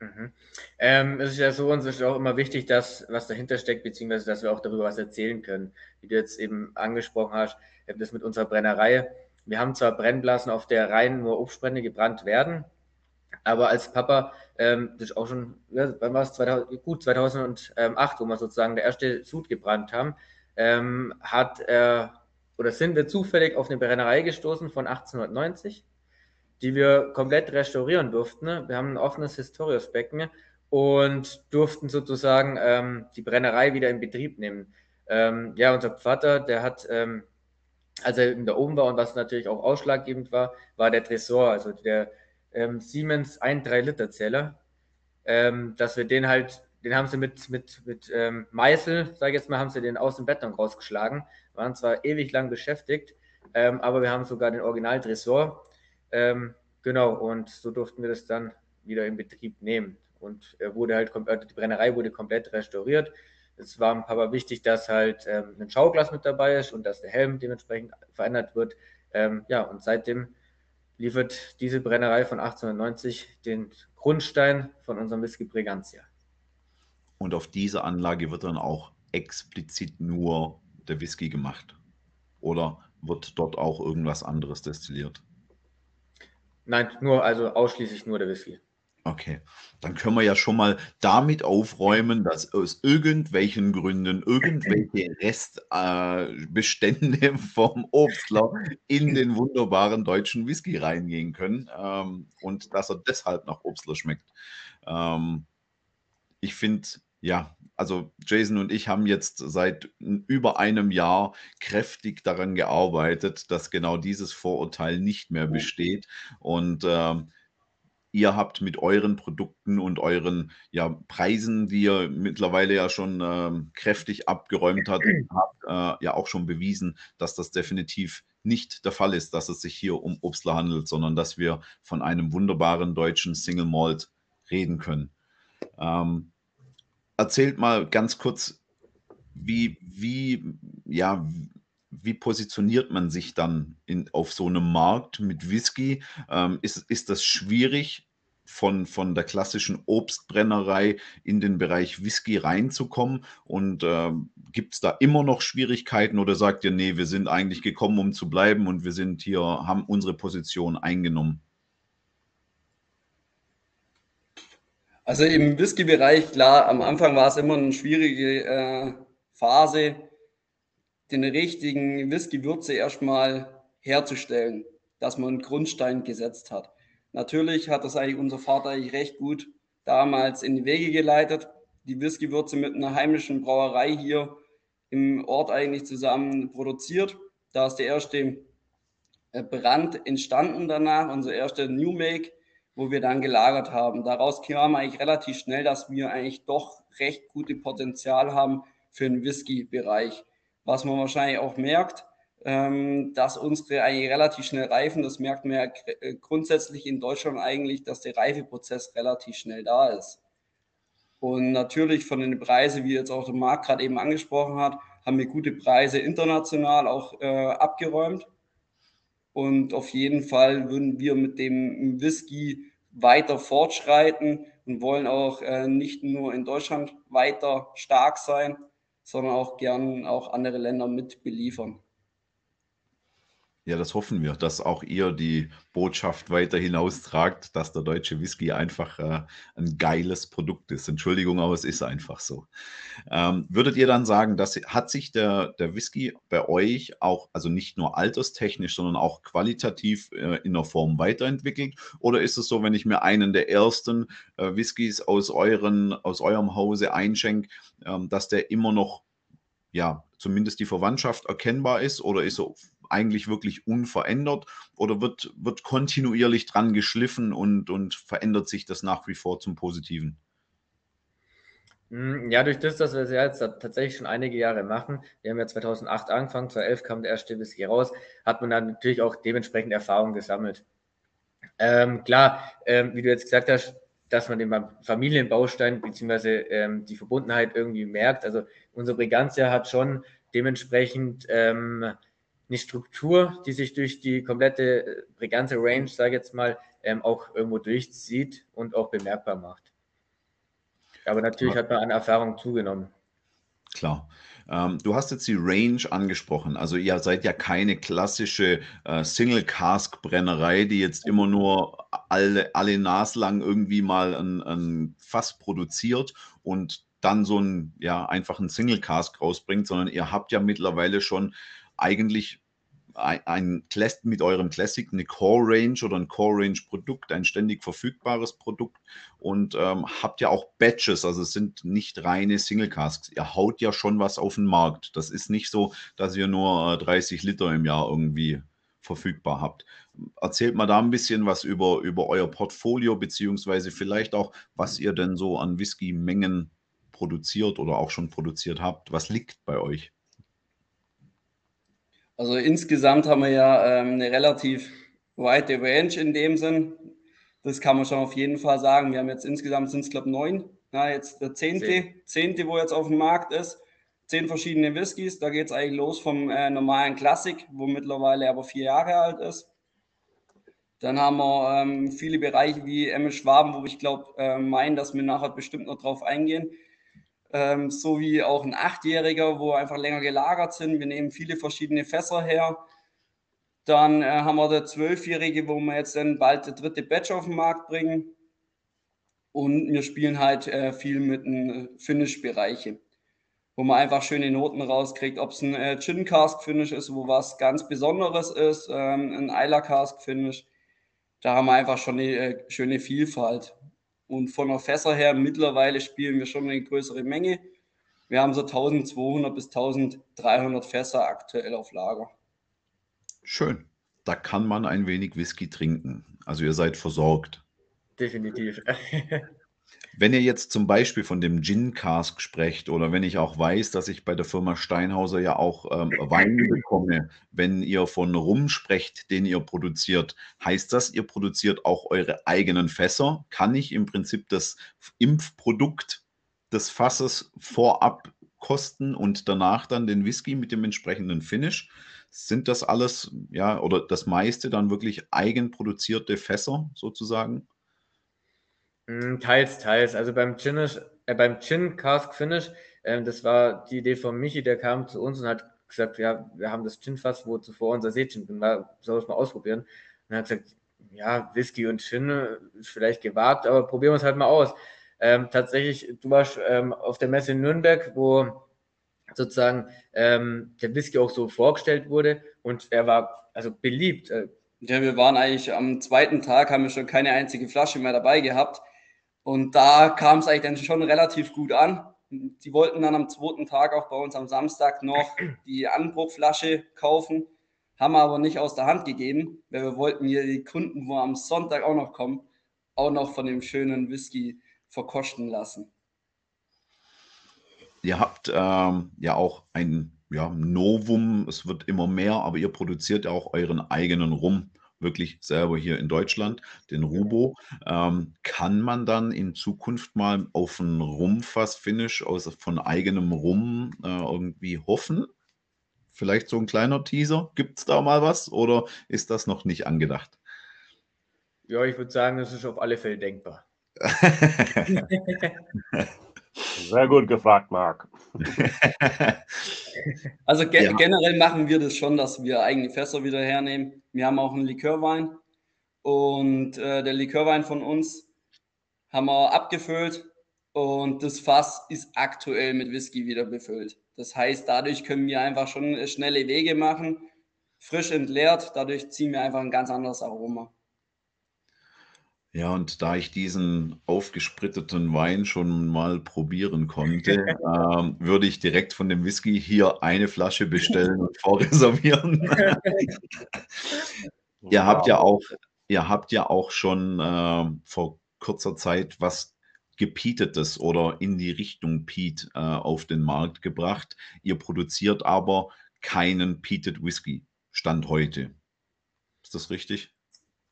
Mhm. Ähm, es ist ja so, uns ist auch immer wichtig, dass was dahinter steckt, beziehungsweise dass wir auch darüber was erzählen können. Wie du jetzt eben angesprochen hast, das mit unserer Brennerei. Wir haben zwar Brennblasen, auf der rein nur Obstbrände gebrannt werden, Aber als Papa, ähm, das ist auch schon, ja, wann war es, 2000, gut 2008, wo wir sozusagen der erste Sud gebrannt haben, ähm, hat er, oder sind wir zufällig auf eine Brennerei gestoßen von 1890, die wir komplett restaurieren durften. Wir haben ein offenes Historiusbecken und durften sozusagen ähm, die Brennerei wieder in Betrieb nehmen. Ähm, ja, unser Vater, der hat, ähm, als er da oben war und was natürlich auch ausschlaggebend war, war der Tresor, also der ähm, Siemens 1 3-Liter-Zähler, ähm, dass wir den halt, den haben sie mit, mit, mit ähm, Meißel, sage ich jetzt mal, haben sie den aus dem Beton rausgeschlagen, waren zwar ewig lang beschäftigt, aber wir haben sogar den Original-Tresor, ähm, genau, und so durften wir das dann wieder in Betrieb nehmen. Und er wurde halt, äh, die Brennerei wurde komplett restauriert. Es war ein Papa wichtig, dass halt ähm, ein Schauglas mit dabei ist und dass der Helm dementsprechend verändert wird. Ähm, ja, und seitdem liefert diese Brennerei von 1890 den Grundstein von unserem Whisky Bregantia. Und auf dieser Anlage wird dann auch explizit nur der Whisky gemacht? Oder wird dort auch irgendwas anderes destilliert? Nein, nur, also ausschließlich nur der Whisky. Okay, dann können wir ja schon mal damit aufräumen, dass aus irgendwelchen Gründen irgendwelche Restbestände äh, vom Obstler in den wunderbaren deutschen Whisky reingehen können ähm, und dass er deshalb nach Obstler schmeckt. Ähm, ich finde, ja, also Jason und ich haben jetzt seit über einem Jahr kräftig daran gearbeitet, dass genau dieses Vorurteil nicht mehr besteht und ähm, ihr habt mit euren Produkten und euren ja, Preisen, die ihr mittlerweile ja schon ähm, kräftig abgeräumt habt, habt äh, ja auch schon bewiesen, dass das definitiv nicht der Fall ist, dass es sich hier um Obstler handelt, sondern dass wir von einem wunderbaren deutschen Single Malt reden können. Ähm, erzählt mal ganz kurz, wie, wie, ja, wie positioniert man sich dann in, auf so einem Markt mit Whisky? Ähm, ist, ist das schwierig, von, von der klassischen Obstbrennerei in den Bereich Whisky reinzukommen? Und äh, gibt es da immer noch Schwierigkeiten oder sagt ihr, nee, wir sind eigentlich gekommen, um zu bleiben und wir sind hier, haben unsere Position eingenommen? Also im Whisky-Bereich, klar, am Anfang war es immer eine schwierige äh, Phase, den richtigen Whisky-Würze erstmal herzustellen, dass man einen Grundstein gesetzt hat. Natürlich hat das eigentlich unser Vater eigentlich recht gut damals in die Wege geleitet. Die Whisky-Würze mit einer heimischen Brauerei hier im Ort eigentlich zusammen produziert. Da ist der erste äh, Brand entstanden danach, unser erster New Make, wo wir dann gelagert haben. Daraus kam eigentlich relativ schnell, dass wir eigentlich doch recht gute Potenzial haben für den Whisky-Bereich. Was man wahrscheinlich auch merkt, ähm, dass unsere eigentlich relativ schnell reifen. Das merkt man ja äh, grundsätzlich in Deutschland eigentlich, dass der Reifeprozess relativ schnell da ist. Und natürlich von den Preisen, wie jetzt auch der Marc gerade eben angesprochen hat, haben wir gute Preise international auch äh, abgeräumt. Und auf jeden Fall würden wir mit dem Whisky weiter fortschreiten und wollen auch äh, nicht nur in Deutschland weiter stark sein, sondern auch gern auch andere Länder mit beliefern. Ja, das hoffen wir, dass auch ihr die Botschaft weiter hinaustragt, dass der deutsche Whisky einfach äh, ein geiles Produkt ist. Entschuldigung, aber es ist einfach so. Ähm, würdet ihr dann sagen, dass hat sich der, der Whisky bei euch auch, also nicht nur alterstechnisch, sondern auch qualitativ äh, in der Form weiterentwickelt? Oder ist es so, wenn ich mir einen der ersten äh, Whiskys aus, euren, aus eurem Hause einschenke, ähm, dass der immer noch ja, zumindest die Verwandtschaft erkennbar ist oder ist er eigentlich wirklich unverändert oder wird, wird kontinuierlich dran geschliffen und, und verändert sich das nach wie vor zum Positiven? Hm, ja, durch das, dass wir es ja jetzt tatsächlich schon einige Jahre machen, wir haben ja 2008 angefangen, 2011 kam der erste Whisky raus, hat man dann natürlich auch dementsprechend Erfahrung gesammelt. Ähm, klar, ähm, wie du jetzt gesagt hast, dass man den Familienbaustein bzw. Ähm, die Verbundenheit irgendwie merkt. Also unser Brigantia hat schon dementsprechend ähm, eine Struktur, die sich durch die komplette äh, Brigantia Range, sage ich jetzt mal, ähm, auch irgendwo durchzieht und auch bemerkbar macht. Aber natürlich ja. hat man an Erfahrung zugenommen. Klar. Ähm, du hast jetzt die Range angesprochen. Also ihr seid ja keine klassische äh, Single-Cask-Brennerei, die jetzt immer nur alle, alle naslang irgendwie mal ein, ein Fass produziert und dann so ein, ja, einfach ein Single-Cask rausbringt, sondern ihr habt ja mittlerweile schon eigentlich ein, mit eurem Classic eine Core Range oder ein Core Range Produkt, ein ständig verfügbares Produkt und ähm, habt ja auch Batches, also es sind nicht reine Single Casks. Ihr haut ja schon was auf den Markt. Das ist nicht so, dass ihr nur 30 äh, Liter im Jahr irgendwie verfügbar habt. Erzählt mal da ein bisschen was über, über euer Portfolio, beziehungsweise vielleicht auch, was ihr denn so an Whisky-Mengen produziert oder auch schon produziert habt. Was liegt bei euch? Also insgesamt haben wir ja ähm, eine relativ weite Range in dem Sinn. Das kann man schon auf jeden Fall sagen. Wir haben jetzt insgesamt sind es, glaube ich, neun. Na, jetzt der zehnte, Zehn. zehnte, wo jetzt auf dem Markt ist. Zehn verschiedene Whiskys. Da geht es eigentlich los vom äh, normalen Klassik, wo mittlerweile aber vier Jahre alt ist. Dann haben wir ähm, viele Bereiche wie Emmel Schwaben, wo ich glaube, äh, meinen, dass wir nachher bestimmt noch drauf eingehen ähm, sowie auch ein Achtjähriger, wo einfach länger gelagert sind. Wir nehmen viele verschiedene Fässer her. Dann äh, haben wir der Zwölfjährige, wo wir jetzt dann bald der dritte Batch auf den Markt bringen. Und wir spielen halt äh, viel mit den Finish-Bereichen, wo man einfach schöne Noten rauskriegt. Ob es ein äh, Gin Cask Finish ist, wo was ganz Besonderes ist, ähm, ein Eiler Cask Finish. Da haben wir einfach schon eine äh, schöne Vielfalt. Und von der Fässer her, mittlerweile spielen wir schon eine größere Menge. Wir haben so 1200 bis 1300 Fässer aktuell auf Lager. Schön. Da kann man ein wenig Whisky trinken. Also ihr seid versorgt. Definitiv. Wenn ihr jetzt zum Beispiel von dem Gin Cask sprecht oder wenn ich auch weiß, dass ich bei der Firma Steinhauser ja auch ähm, Wein bekomme, wenn ihr von Rum sprecht, den ihr produziert, heißt das, ihr produziert auch eure eigenen Fässer? Kann ich im Prinzip das Impfprodukt des Fasses vorab kosten und danach dann den Whisky mit dem entsprechenden Finish? Sind das alles, ja, oder das meiste dann wirklich eigenproduzierte Fässer sozusagen? Mm, teils, teils. Also beim Gin, äh, beim Gin Cask Finish, äh, das war die Idee von Michi, der kam zu uns und hat gesagt, ja, wir haben das Gin-Fass, wo zuvor unser Seegin drin war, soll ich mal ausprobieren? Und er hat gesagt, ja, Whisky und Gin äh, ist vielleicht gewagt, aber probieren wir es halt mal aus. Ähm, tatsächlich, du warst ähm, auf der Messe in Nürnberg, wo sozusagen ähm, der Whisky auch so vorgestellt wurde und er war also beliebt. Äh. Ja, wir waren eigentlich am zweiten Tag, haben wir schon keine einzige Flasche mehr dabei gehabt. Und da kam es eigentlich dann schon relativ gut an. Die wollten dann am zweiten Tag auch bei uns am Samstag noch die Anbruchflasche kaufen, haben aber nicht aus der Hand gegeben, weil wir wollten hier die Kunden, wo am Sonntag auch noch kommen, auch noch von dem schönen Whisky verkosten lassen. Ihr habt ähm, ja auch ein ja, Novum, es wird immer mehr, aber ihr produziert ja auch euren eigenen Rum wirklich selber hier in Deutschland, den Rubo. Ähm, kann man dann in Zukunft mal auf ein Rumfass-Finish aus, von eigenem Rum äh, irgendwie hoffen? Vielleicht so ein kleiner Teaser? Gibt es da mal was oder ist das noch nicht angedacht? Ja, ich würde sagen, das ist auf alle Fälle denkbar. Sehr gut gefragt, Marc. also ge ja. generell machen wir das schon, dass wir eigene Fässer wieder hernehmen. Wir haben auch einen Likörwein und äh, der Likörwein von uns haben wir abgefüllt und das Fass ist aktuell mit Whisky wieder befüllt. Das heißt, dadurch können wir einfach schon schnelle Wege machen, frisch entleert, dadurch ziehen wir einfach ein ganz anderes Aroma. Ja, und da ich diesen aufgespritteten Wein schon mal probieren konnte, ähm, würde ich direkt von dem Whisky hier eine Flasche bestellen und vorreservieren. Ihr habt ja auch ihr habt ja auch schon, ähm, vor kurzer Zeit was Gepietetes oder in die Richtung Peat, äh, auf den Markt gebracht. Ihr produziert aber keinen Peated Whisky, Stand heute. Ist das richtig?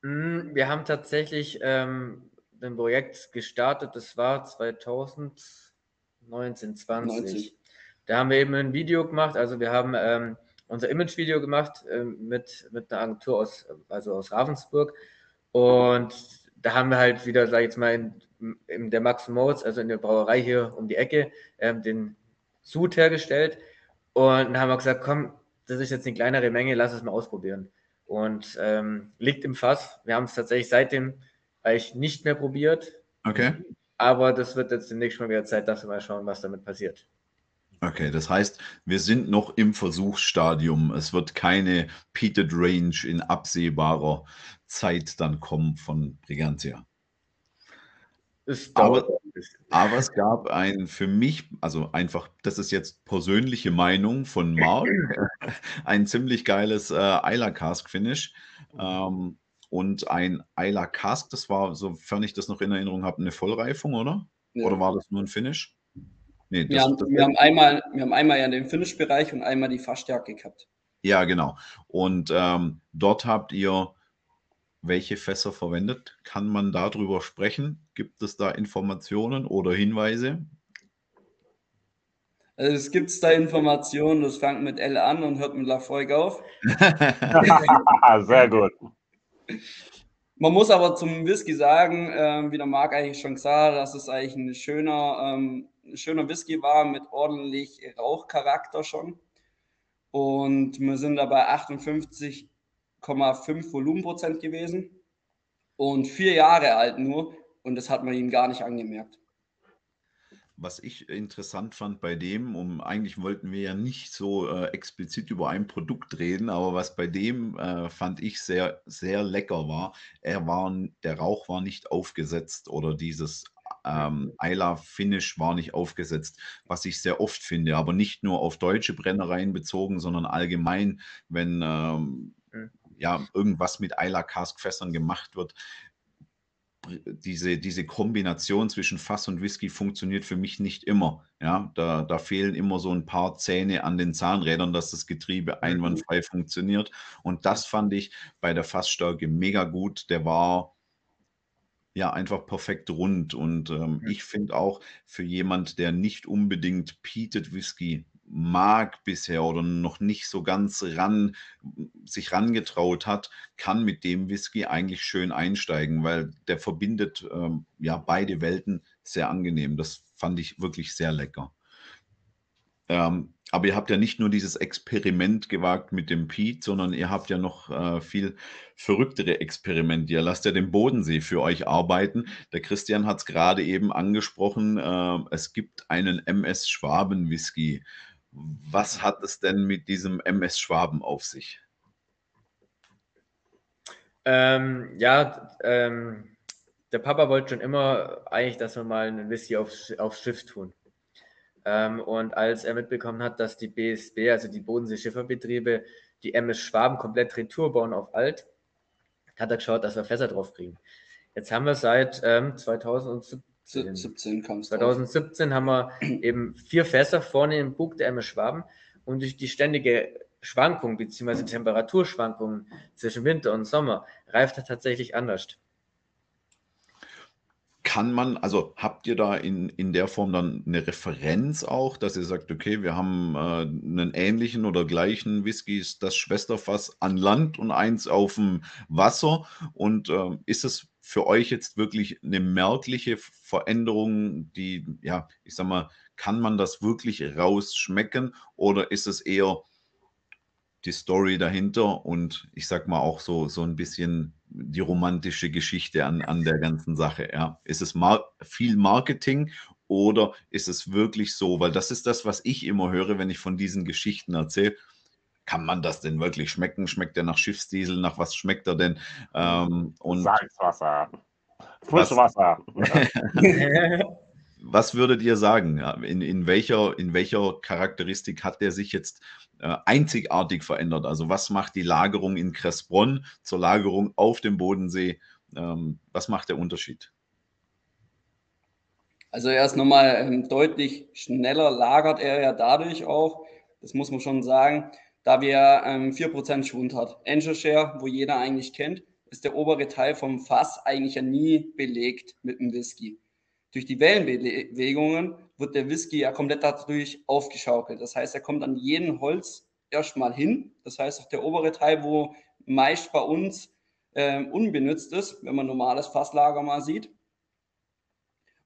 Hm, wir haben tatsächlich ähm, ein Projekt gestartet, das war 2019, 20. Da haben wir eben ein Video gemacht, also wir haben ähm, unser Image-Video gemacht ähm, mit, mit einer Agentur aus, also aus Ravensburg. Und da haben wir halt wieder, sag ich jetzt mal, in, in der Max Moritz, also in der Brauerei hier um die Ecke, ähm, den Sud hergestellt. Und dann haben wir gesagt, komm, das ist jetzt eine kleinere Menge, lass es mal ausprobieren. Und ähm, liegt im Fass. Wir haben es tatsächlich seitdem eigentlich nicht mehr probiert. Okay. Aber das wird jetzt demnächst mal wieder Zeit, dass wir mal schauen, was damit passiert. Okay, das heißt, wir sind noch im Versuchsstadium. Es wird keine Peated Range in absehbarer Zeit dann kommen von Brigantia. Aber, aber, es gab ein für mich, also einfach, das ist jetzt persönliche Meinung von Mark, ein ziemlich geiles äh, Isla Cask Finish. Ähm, und ein Isla Cask, das war, sofern ich das noch in Erinnerung habe, eine Vollreifung, oder? Ja. Oder war das nur ein Finish? Nee, das, wir, haben, wir, haben einmal, wir haben einmal ja den Finish-Bereich und einmal die Fassstärke gehabt. Ja, genau. Und ähm, dort habt ihr welche Fässer verwendet? Kann man darüber sprechen? Gibt es da Informationen oder Hinweise? Also es gibt da Informationen, das fängt mit L an und hört mit Lafroig auf. Sehr gut. Man muss aber zum Whisky sagen, äh, wie der Marc eigentlich schon gesagt hat, dass es eigentlich ein schöner, ähm, ein schöner Whisky war mit ordentlich Rauchcharakter schon. Und wir sind dabei 58 8,5 Volumenprozent gewesen und vier Jahre alt nur und das hat man ihm gar nicht angemerkt. Was ich interessant fand bei dem, um eigentlich wollten wir ja nicht so äh, explizit über ein Produkt reden, aber was bei dem äh, fand ich sehr, sehr lecker war, er war, der Rauch war nicht aufgesetzt oder dieses ähm, Isla Finish war nicht aufgesetzt, was ich sehr oft finde, aber nicht nur auf deutsche Brennereien bezogen, sondern allgemein, wenn ähm, ja, irgendwas mit Isla Cask Fässern gemacht wird. Diese, diese Kombination zwischen Fass und Whisky funktioniert für mich nicht immer. Ja, da, da fehlen immer so ein paar Zähne an den Zahnrädern, dass das Getriebe einwandfrei funktioniert. Und das fand ich bei der Fassstärke mega gut. Der war ja einfach perfekt rund. Und ähm, ich finde auch für jemand, der nicht unbedingt Peated Whisky mag bisher oder noch nicht so ganz ran, sich rangetraut hat, kann mit dem Whisky eigentlich schön einsteigen, weil der verbindet ähm, ja beide Welten sehr angenehm. Das fand ich wirklich sehr lecker. Ähm, aber ihr habt ja nicht nur dieses Experiment gewagt mit dem Pete, sondern ihr habt ja noch äh, viel verrücktere Experimente. Ihr lasst ja den Bodensee für euch arbeiten. Der Christian hat es gerade eben angesprochen. Äh, es gibt einen MS Schwaben Whisky. Was hat es denn mit diesem MS Schwaben auf sich? Ähm, ja, ähm, der Papa wollte schon immer eigentlich, dass wir mal einen Whisky aufs, aufs Schiff tun. Ähm, und als er mitbekommen hat, dass die BSB, also die Bodensee-Schifferbetriebe, die MS Schwaben komplett Retour bauen auf alt, hat er geschaut, dass wir Fässer drauf kriegen. Jetzt haben wir seit ähm, 2017 17 kam 2017 haben wir eben vier Fässer vorne im Bug der MS Schwaben und durch die ständige Schwankung bzw. Temperaturschwankungen zwischen Winter und Sommer reift er tatsächlich anders. Kann man, also habt ihr da in, in der Form dann eine Referenz auch, dass ihr sagt, okay, wir haben äh, einen ähnlichen oder gleichen Whisky, das Schwesterfass an Land und eins auf dem Wasser und äh, ist es für euch jetzt wirklich eine merkliche Veränderung, die, ja, ich sag mal, kann man das wirklich rausschmecken oder ist es eher die Story dahinter und ich sag mal auch so, so ein bisschen die romantische Geschichte an, an der ganzen Sache. Ja. Ist es mar viel Marketing oder ist es wirklich so? Weil das ist das, was ich immer höre, wenn ich von diesen Geschichten erzähle kann man das denn wirklich schmecken? Schmeckt der nach Schiffsdiesel? Nach was schmeckt er denn? Ähm, und Salzwasser. Frischwasser. was würdet ihr sagen? In, in, welcher, in welcher Charakteristik hat der sich jetzt äh, einzigartig verändert? Also was macht die Lagerung in Cressbronn zur Lagerung auf dem Bodensee? Ähm, was macht der Unterschied? Also er ist nochmal ähm, deutlich schneller lagert er ja dadurch auch, das muss man schon sagen, da wir ähm, 4% Schwund hat. Angel Share, wo jeder eigentlich kennt, ist der obere Teil vom Fass eigentlich ja nie belegt mit dem Whisky. Durch die Wellenbewegungen wird der Whisky ja komplett dadurch aufgeschaukelt. Das heißt, er kommt an jeden Holz erstmal hin. Das heißt, auch der obere Teil, wo meist bei uns äh, unbenutzt ist, wenn man normales Fasslager mal sieht.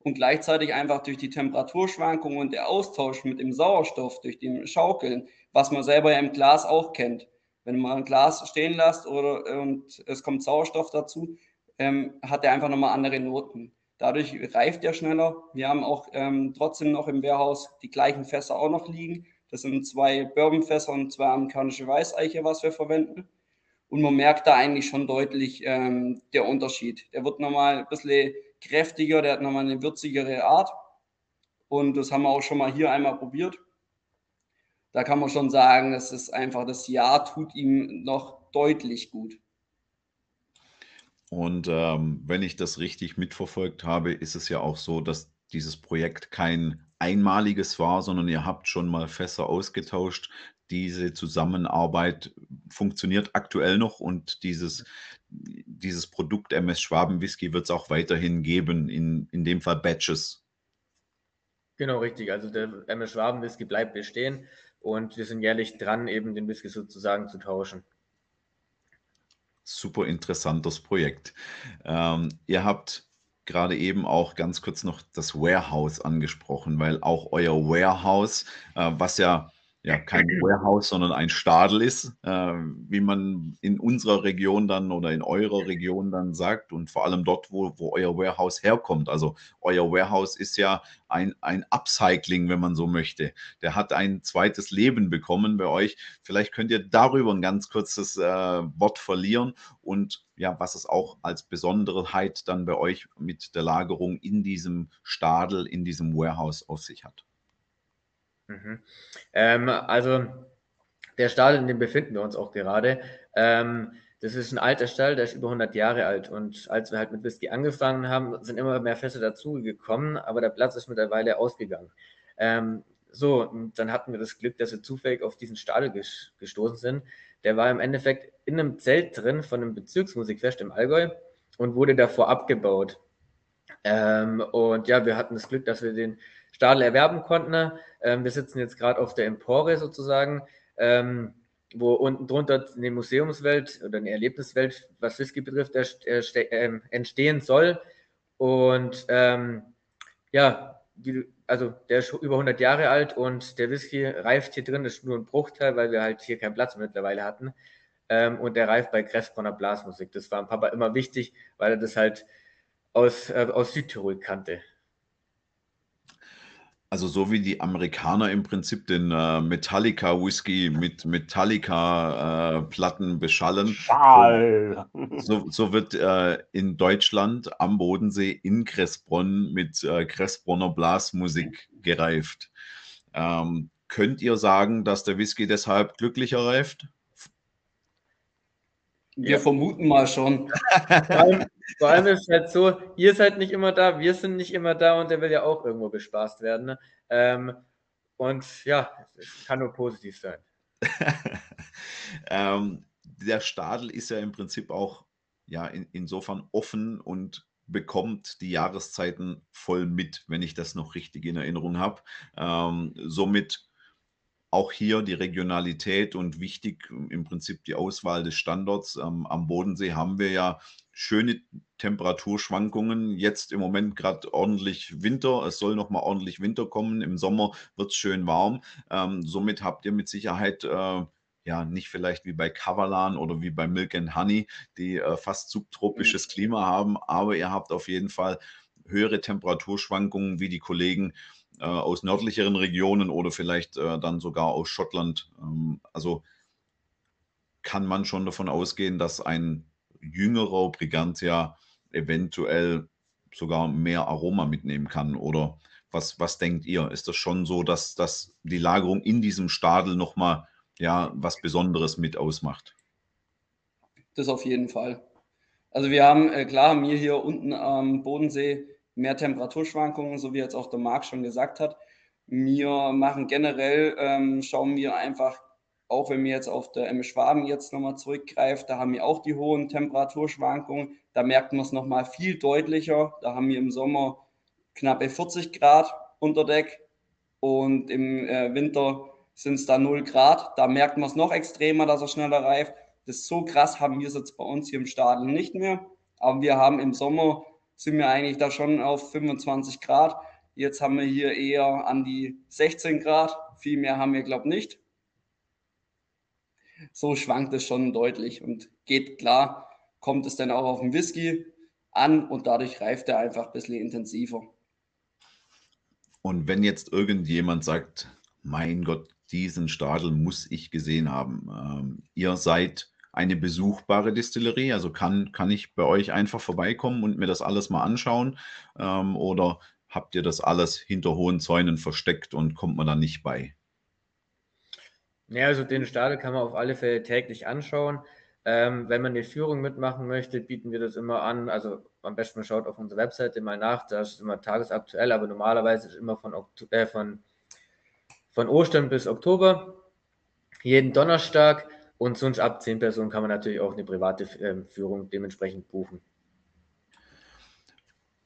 Und gleichzeitig einfach durch die Temperaturschwankungen und der Austausch mit dem Sauerstoff, durch den Schaukeln, was man selber ja im Glas auch kennt. Wenn man ein Glas stehen lässt oder, und es kommt Sauerstoff dazu, ähm, hat er einfach nochmal andere Noten. Dadurch reift er schneller. Wir haben auch ähm, trotzdem noch im Wehrhaus die gleichen Fässer auch noch liegen. Das sind zwei Bourbonfässer und zwei amerikanische Weißeiche, was wir verwenden. Und man merkt da eigentlich schon deutlich ähm, der Unterschied. Der wird nochmal ein bisschen kräftiger, der hat nochmal eine würzigere Art. Und das haben wir auch schon mal hier einmal probiert. Da kann man schon sagen, dass es einfach das Jahr tut ihm noch deutlich gut. Und ähm, wenn ich das richtig mitverfolgt habe, ist es ja auch so, dass dieses Projekt kein einmaliges war, sondern ihr habt schon mal Fässer ausgetauscht. Diese Zusammenarbeit funktioniert aktuell noch und dieses, dieses Produkt MS Schwaben Whisky wird es auch weiterhin geben, in, in dem Fall Batches. Genau, richtig. Also der MS Schwaben Whisky bleibt bestehen und wir sind jährlich dran, eben den Whisky sozusagen zu tauschen super interessantes Projekt. Ähm, ihr habt gerade eben auch ganz kurz noch das Warehouse angesprochen, weil auch euer Warehouse, äh, was ja ja kein Warehouse, sondern ein Stadel ist, äh, wie man in unserer Region dann oder in eurer Region dann sagt und vor allem dort, wo, wo euer Warehouse herkommt. Also euer Warehouse ist ja ein, ein Upcycling, wenn man so möchte. Der hat ein zweites Leben bekommen bei euch. Vielleicht könnt ihr darüber ein ganz kurzes äh, Wort verlieren und ja, was es auch als Besonderheit dann bei euch mit der Lagerung in diesem Stadel, in diesem Warehouse auf sich hat. Mhm. Ähm, also der Stall, in dem befinden wir uns auch gerade, ähm, das ist ein alter Stall, der ist über 100 Jahre alt. Und als wir halt mit Whisky angefangen haben, sind immer mehr Fässer dazugekommen, aber der Platz ist mittlerweile ausgegangen. Ähm, so, dann hatten wir das Glück, dass wir zufällig auf diesen Stadel ges gestoßen sind. Der war im Endeffekt in einem Zelt drin von einem Bezirksmusikfest im Allgäu und wurde davor abgebaut. Ähm, und ja, wir hatten das Glück, dass wir den Stadel erwerben konnten. Ähm, wir sitzen jetzt gerade auf der Empore sozusagen, ähm, wo unten drunter eine Museumswelt oder eine Erlebniswelt, was Whisky betrifft, äh, entstehen soll. Und ähm, ja, die, also der ist über 100 Jahre alt und der Whisky reift hier drin, das ist nur ein Bruchteil, weil wir halt hier keinen Platz mittlerweile hatten. Ähm, und der reift bei Kräftbronner Blasmusik. Das war dem Papa immer wichtig, weil er das halt aus, äh, aus Südtirol kannte. Also so wie die Amerikaner im Prinzip den äh, Metallica Whisky mit Metallica äh, Platten beschallen, Schall. so, so wird äh, in Deutschland am Bodensee in Kressbronn mit äh, Kressbronner Blasmusik gereift. Ähm, könnt ihr sagen, dass der Whisky deshalb glücklicher reift? Wir ja. vermuten mal schon. Vor allem, ist es halt so, ihr seid nicht immer da, wir sind nicht immer da und der will ja auch irgendwo bespaßt werden. Ne? Ähm, und ja, es kann nur positiv sein. ähm, der Stadel ist ja im Prinzip auch ja, in, insofern offen und bekommt die Jahreszeiten voll mit, wenn ich das noch richtig in Erinnerung habe. Ähm, somit auch hier die Regionalität und wichtig im Prinzip die Auswahl des Standorts. Ähm, am Bodensee haben wir ja schöne Temperaturschwankungen. Jetzt im Moment gerade ordentlich Winter. Es soll noch mal ordentlich Winter kommen. Im Sommer wird es schön warm. Ähm, somit habt ihr mit Sicherheit äh, ja nicht vielleicht wie bei Kavalan oder wie bei Milk and Honey, die äh, fast subtropisches mhm. Klima haben, aber ihr habt auf jeden Fall höhere Temperaturschwankungen wie die Kollegen äh, aus nördlicheren Regionen oder vielleicht äh, dann sogar aus Schottland. Ähm, also kann man schon davon ausgehen, dass ein jüngerer Brigantia eventuell sogar mehr Aroma mitnehmen kann? Oder was, was denkt ihr? Ist das schon so, dass, dass die Lagerung in diesem Stadel nochmal ja, was Besonderes mit ausmacht? Das auf jeden Fall. Also wir haben, äh, klar, haben wir hier unten am Bodensee mehr Temperaturschwankungen, so wie jetzt auch der Marc schon gesagt hat. Wir machen generell, ähm, schauen wir einfach, auch wenn wir jetzt auf der MS Schwaben jetzt nochmal zurückgreift, da haben wir auch die hohen Temperaturschwankungen. Da merkt man es nochmal viel deutlicher. Da haben wir im Sommer knappe 40 Grad unter Deck und im äh, Winter sind es da 0 Grad. Da merkt man es noch extremer, dass er schneller reift. Das ist so krass, haben wir es jetzt bei uns hier im Stadion nicht mehr. Aber wir haben im Sommer sind wir eigentlich da schon auf 25 Grad. Jetzt haben wir hier eher an die 16 Grad. Viel mehr haben wir, glaube ich, nicht. So schwankt es schon deutlich und geht klar, kommt es dann auch auf den Whisky an und dadurch reift er einfach ein bisschen intensiver. Und wenn jetzt irgendjemand sagt, mein Gott, diesen Stadel muss ich gesehen haben. Ähm, ihr seid eine besuchbare Distillerie, also kann, kann ich bei euch einfach vorbeikommen und mir das alles mal anschauen? Ähm, oder habt ihr das alles hinter hohen Zäunen versteckt und kommt man da nicht bei? Ja, also den Stadel kann man auf alle Fälle täglich anschauen. Ähm, wenn man die Führung mitmachen möchte, bieten wir das immer an. Also am besten man schaut auf unserer Webseite mal nach, da ist immer tagesaktuell, aber normalerweise ist immer von, äh, von, von Ostern bis Oktober, jeden Donnerstag und sonst ab 10 Personen kann man natürlich auch eine private äh, Führung dementsprechend buchen.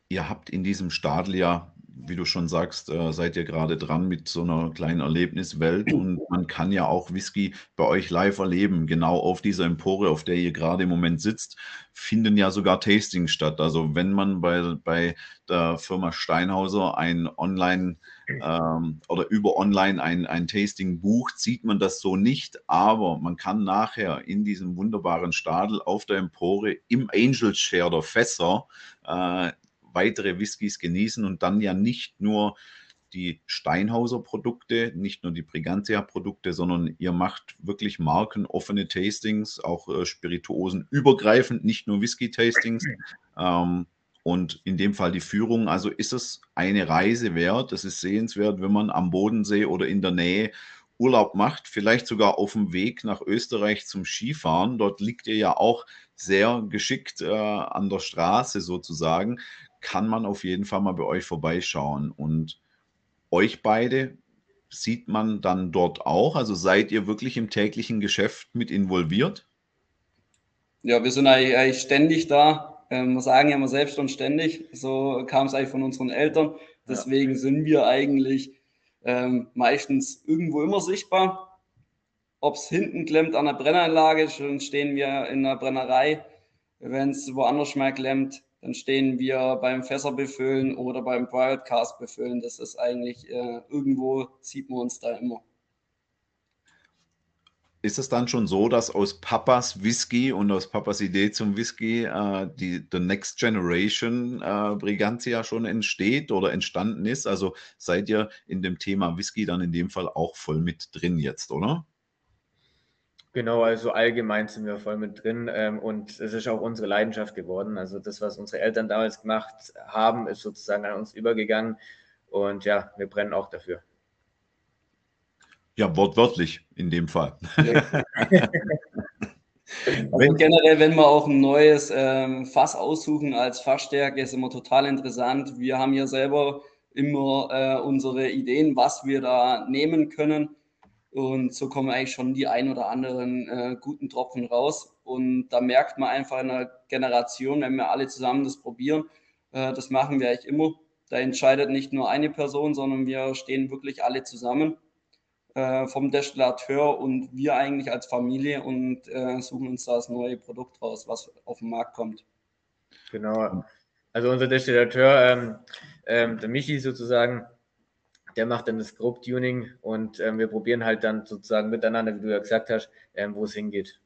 Ihr habt in diesem Stadel ja wie du schon sagst, äh, seid ihr gerade dran mit so einer kleinen Erlebniswelt und man kann ja auch Whisky bei euch live erleben. Genau auf dieser Empore, auf der ihr gerade im Moment sitzt, finden ja sogar Tastings statt. Also wenn man bei, bei der Firma Steinhauser ein Online ähm, oder über Online ein, ein Tasting bucht, sieht man das so nicht, aber man kann nachher in diesem wunderbaren Stadel auf der Empore im Angel Share der Fässer äh, weitere Whiskys genießen und dann ja nicht nur die Steinhauser Produkte, nicht nur die Brigantia Produkte, sondern ihr macht wirklich markenoffene Tastings, auch äh, Spirituosen übergreifend, nicht nur Whisky Tastings. Ähm, und in dem Fall die Führung. Also ist es eine Reise wert. Es ist sehenswert, wenn man am Bodensee oder in der Nähe Urlaub macht, vielleicht sogar auf dem Weg nach Österreich zum Skifahren. Dort liegt ihr ja auch sehr geschickt äh, an der Straße sozusagen kann man auf jeden Fall mal bei euch vorbeischauen. Und euch beide sieht man dann dort auch? Also seid ihr wirklich im täglichen Geschäft mit involviert? Ja, wir sind eigentlich ständig da. Ähm, wir sagen ja immer selbst und ständig. So kam es eigentlich von unseren Eltern. Deswegen ja. sind wir eigentlich ähm, meistens irgendwo immer sichtbar. Ob es hinten klemmt an der Brennanlage, schon stehen wir in der Brennerei. Wenn es woanders mal klemmt, dann stehen wir beim Fässer befüllen oder beim Broadcast befüllen. Das ist eigentlich äh, irgendwo, sieht man uns da immer. Ist es dann schon so, dass aus Papas Whisky und aus Papas Idee zum Whisky äh, die the Next Generation äh, Brigantia schon entsteht oder entstanden ist? Also seid ihr in dem Thema Whisky dann in dem Fall auch voll mit drin jetzt, oder? Genau, also allgemein sind wir voll mit drin ähm, und es ist auch unsere Leidenschaft geworden. Also das, was unsere Eltern damals gemacht haben, ist sozusagen an uns übergegangen und ja, wir brennen auch dafür. Ja, wortwörtlich in dem Fall. Also generell, wenn wir auch ein neues ähm, Fass aussuchen als Fassstärke, ist immer total interessant. Wir haben ja selber immer äh, unsere Ideen, was wir da nehmen können. Und so kommen eigentlich schon die ein oder anderen äh, guten Tropfen raus. Und da merkt man einfach in einer Generation, wenn wir alle zusammen das probieren, äh, das machen wir eigentlich immer. Da entscheidet nicht nur eine Person, sondern wir stehen wirklich alle zusammen äh, vom Destillateur und wir eigentlich als Familie und äh, suchen uns da das neue Produkt raus, was auf den Markt kommt. Genau. Also unser Destillateur, ähm, ähm, der Michi sozusagen, der macht dann das Grobtuning und ähm, wir probieren halt dann sozusagen miteinander, wie du ja gesagt hast, ähm, wo es hingeht.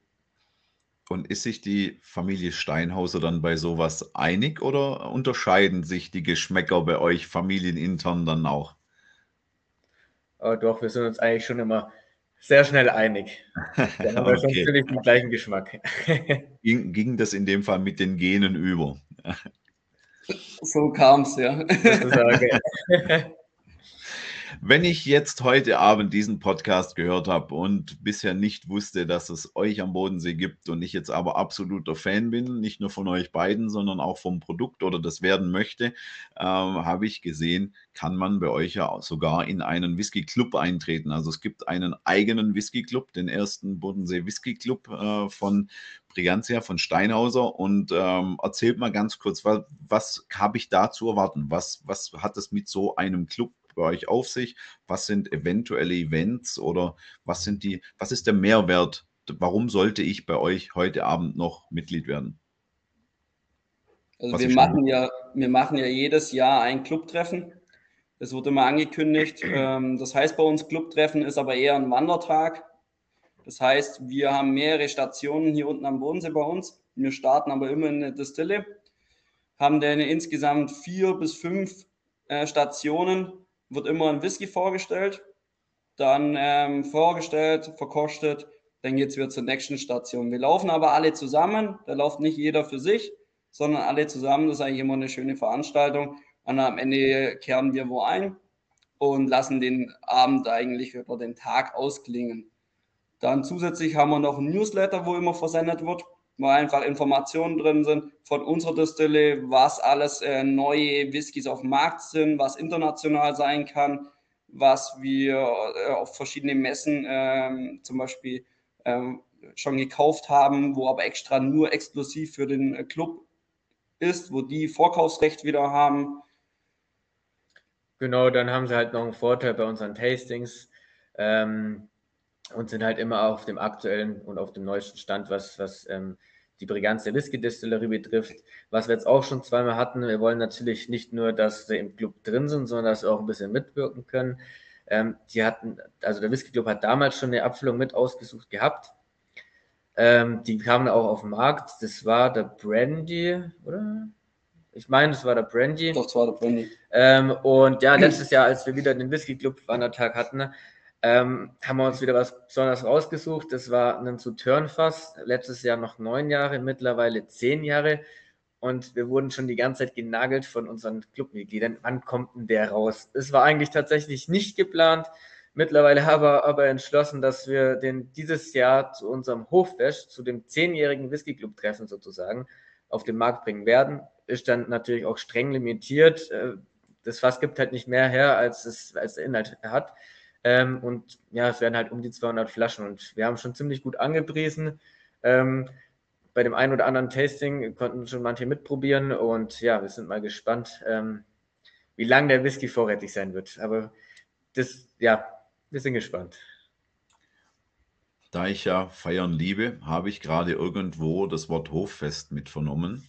Und ist sich die Familie Steinhauser dann bei sowas einig oder unterscheiden sich die Geschmäcker bei euch familienintern dann auch? Oh, doch, wir sind uns eigentlich schon immer sehr schnell einig. Dann haben wir okay. schon ziemlich den gleichen Geschmack. ging, ging das in dem Fall mit den Genen über? so kam es, ja. Wenn ich jetzt heute Abend diesen Podcast gehört habe und bisher nicht wusste, dass es euch am Bodensee gibt und ich jetzt aber absoluter Fan bin, nicht nur von euch beiden, sondern auch vom Produkt oder das werden möchte, ähm, habe ich gesehen, kann man bei euch ja sogar in einen Whisky Club eintreten. Also es gibt einen eigenen Whisky Club, den ersten Bodensee Whisky Club äh, von Brigantia, von Steinhauser. Und ähm, erzählt mal ganz kurz, was, was habe ich da zu erwarten? Was, was hat es mit so einem Club bei euch auf sich? Was sind eventuelle Events oder was sind die, was ist der Mehrwert? Warum sollte ich bei euch heute Abend noch Mitglied werden? Also wir machen, ja, wir machen ja jedes Jahr ein Clubtreffen. Das wird immer angekündigt. Ähm, das heißt bei uns Clubtreffen ist aber eher ein Wandertag. Das heißt, wir haben mehrere Stationen hier unten am Bodensee bei uns. Wir starten aber immer in der Distille, haben dann insgesamt vier bis fünf äh, Stationen, wird immer ein Whisky vorgestellt, dann ähm, vorgestellt, verkostet, dann geht es wieder zur nächsten Station. Wir laufen aber alle zusammen, da läuft nicht jeder für sich, sondern alle zusammen. Das ist eigentlich immer eine schöne Veranstaltung. Und am Ende kehren wir wo ein und lassen den Abend eigentlich oder den Tag ausklingen. Dann zusätzlich haben wir noch ein Newsletter, wo immer versendet wird, wo einfach Informationen drin sind von unserer Distille, was alles äh, neue Whiskys auf dem Markt sind, was international sein kann, was wir äh, auf verschiedenen Messen äh, zum Beispiel ähm, schon gekauft haben, wo aber extra nur exklusiv für den Club ist, wo die Vorkaufsrecht wieder haben. Genau, dann haben sie halt noch einen Vorteil bei unseren Tastings. Ähm, und sind halt immer auf dem aktuellen und auf dem neuesten Stand, was, was ähm, die Briganz Whisky-Distillerie betrifft. Was wir jetzt auch schon zweimal hatten, wir wollen natürlich nicht nur, dass sie im Club drin sind, sondern dass wir auch ein bisschen mitwirken können. Ähm, die hatten, also der Whisky Club hat damals schon eine Abfüllung mit ausgesucht gehabt. Ähm, die kamen auch auf den Markt. Das war der Brandy, oder? Ich meine, das war der Brandy. Doch, das war der Brandy. Ähm, und ja, letztes Jahr, als wir wieder den Whisky Club Wandertag hatten, ähm, haben wir uns wieder was besonders rausgesucht. Das war ein Sauternfass, letztes Jahr noch neun Jahre, mittlerweile zehn Jahre. Und wir wurden schon die ganze Zeit genagelt von unseren Clubmitgliedern. Wann kommt denn der raus? Es war eigentlich tatsächlich nicht geplant. Mittlerweile haben wir aber entschlossen, dass wir den dieses Jahr zu unserem Hoffest, zu dem zehnjährigen Whisky Club Treffen sozusagen, auf den Markt bringen werden. Ist dann natürlich auch streng limitiert. Äh, das Fass gibt halt nicht mehr her, als es als der Inhalt hat. Ähm, und ja, es werden halt um die 200 Flaschen und wir haben schon ziemlich gut angepriesen. Ähm, bei dem einen oder anderen Tasting konnten schon manche mitprobieren und ja, wir sind mal gespannt, ähm, wie lange der Whisky vorrätig sein wird. Aber das, ja, wir sind gespannt. Da ich ja feiern liebe, habe ich gerade irgendwo das Wort Hoffest mit vernommen.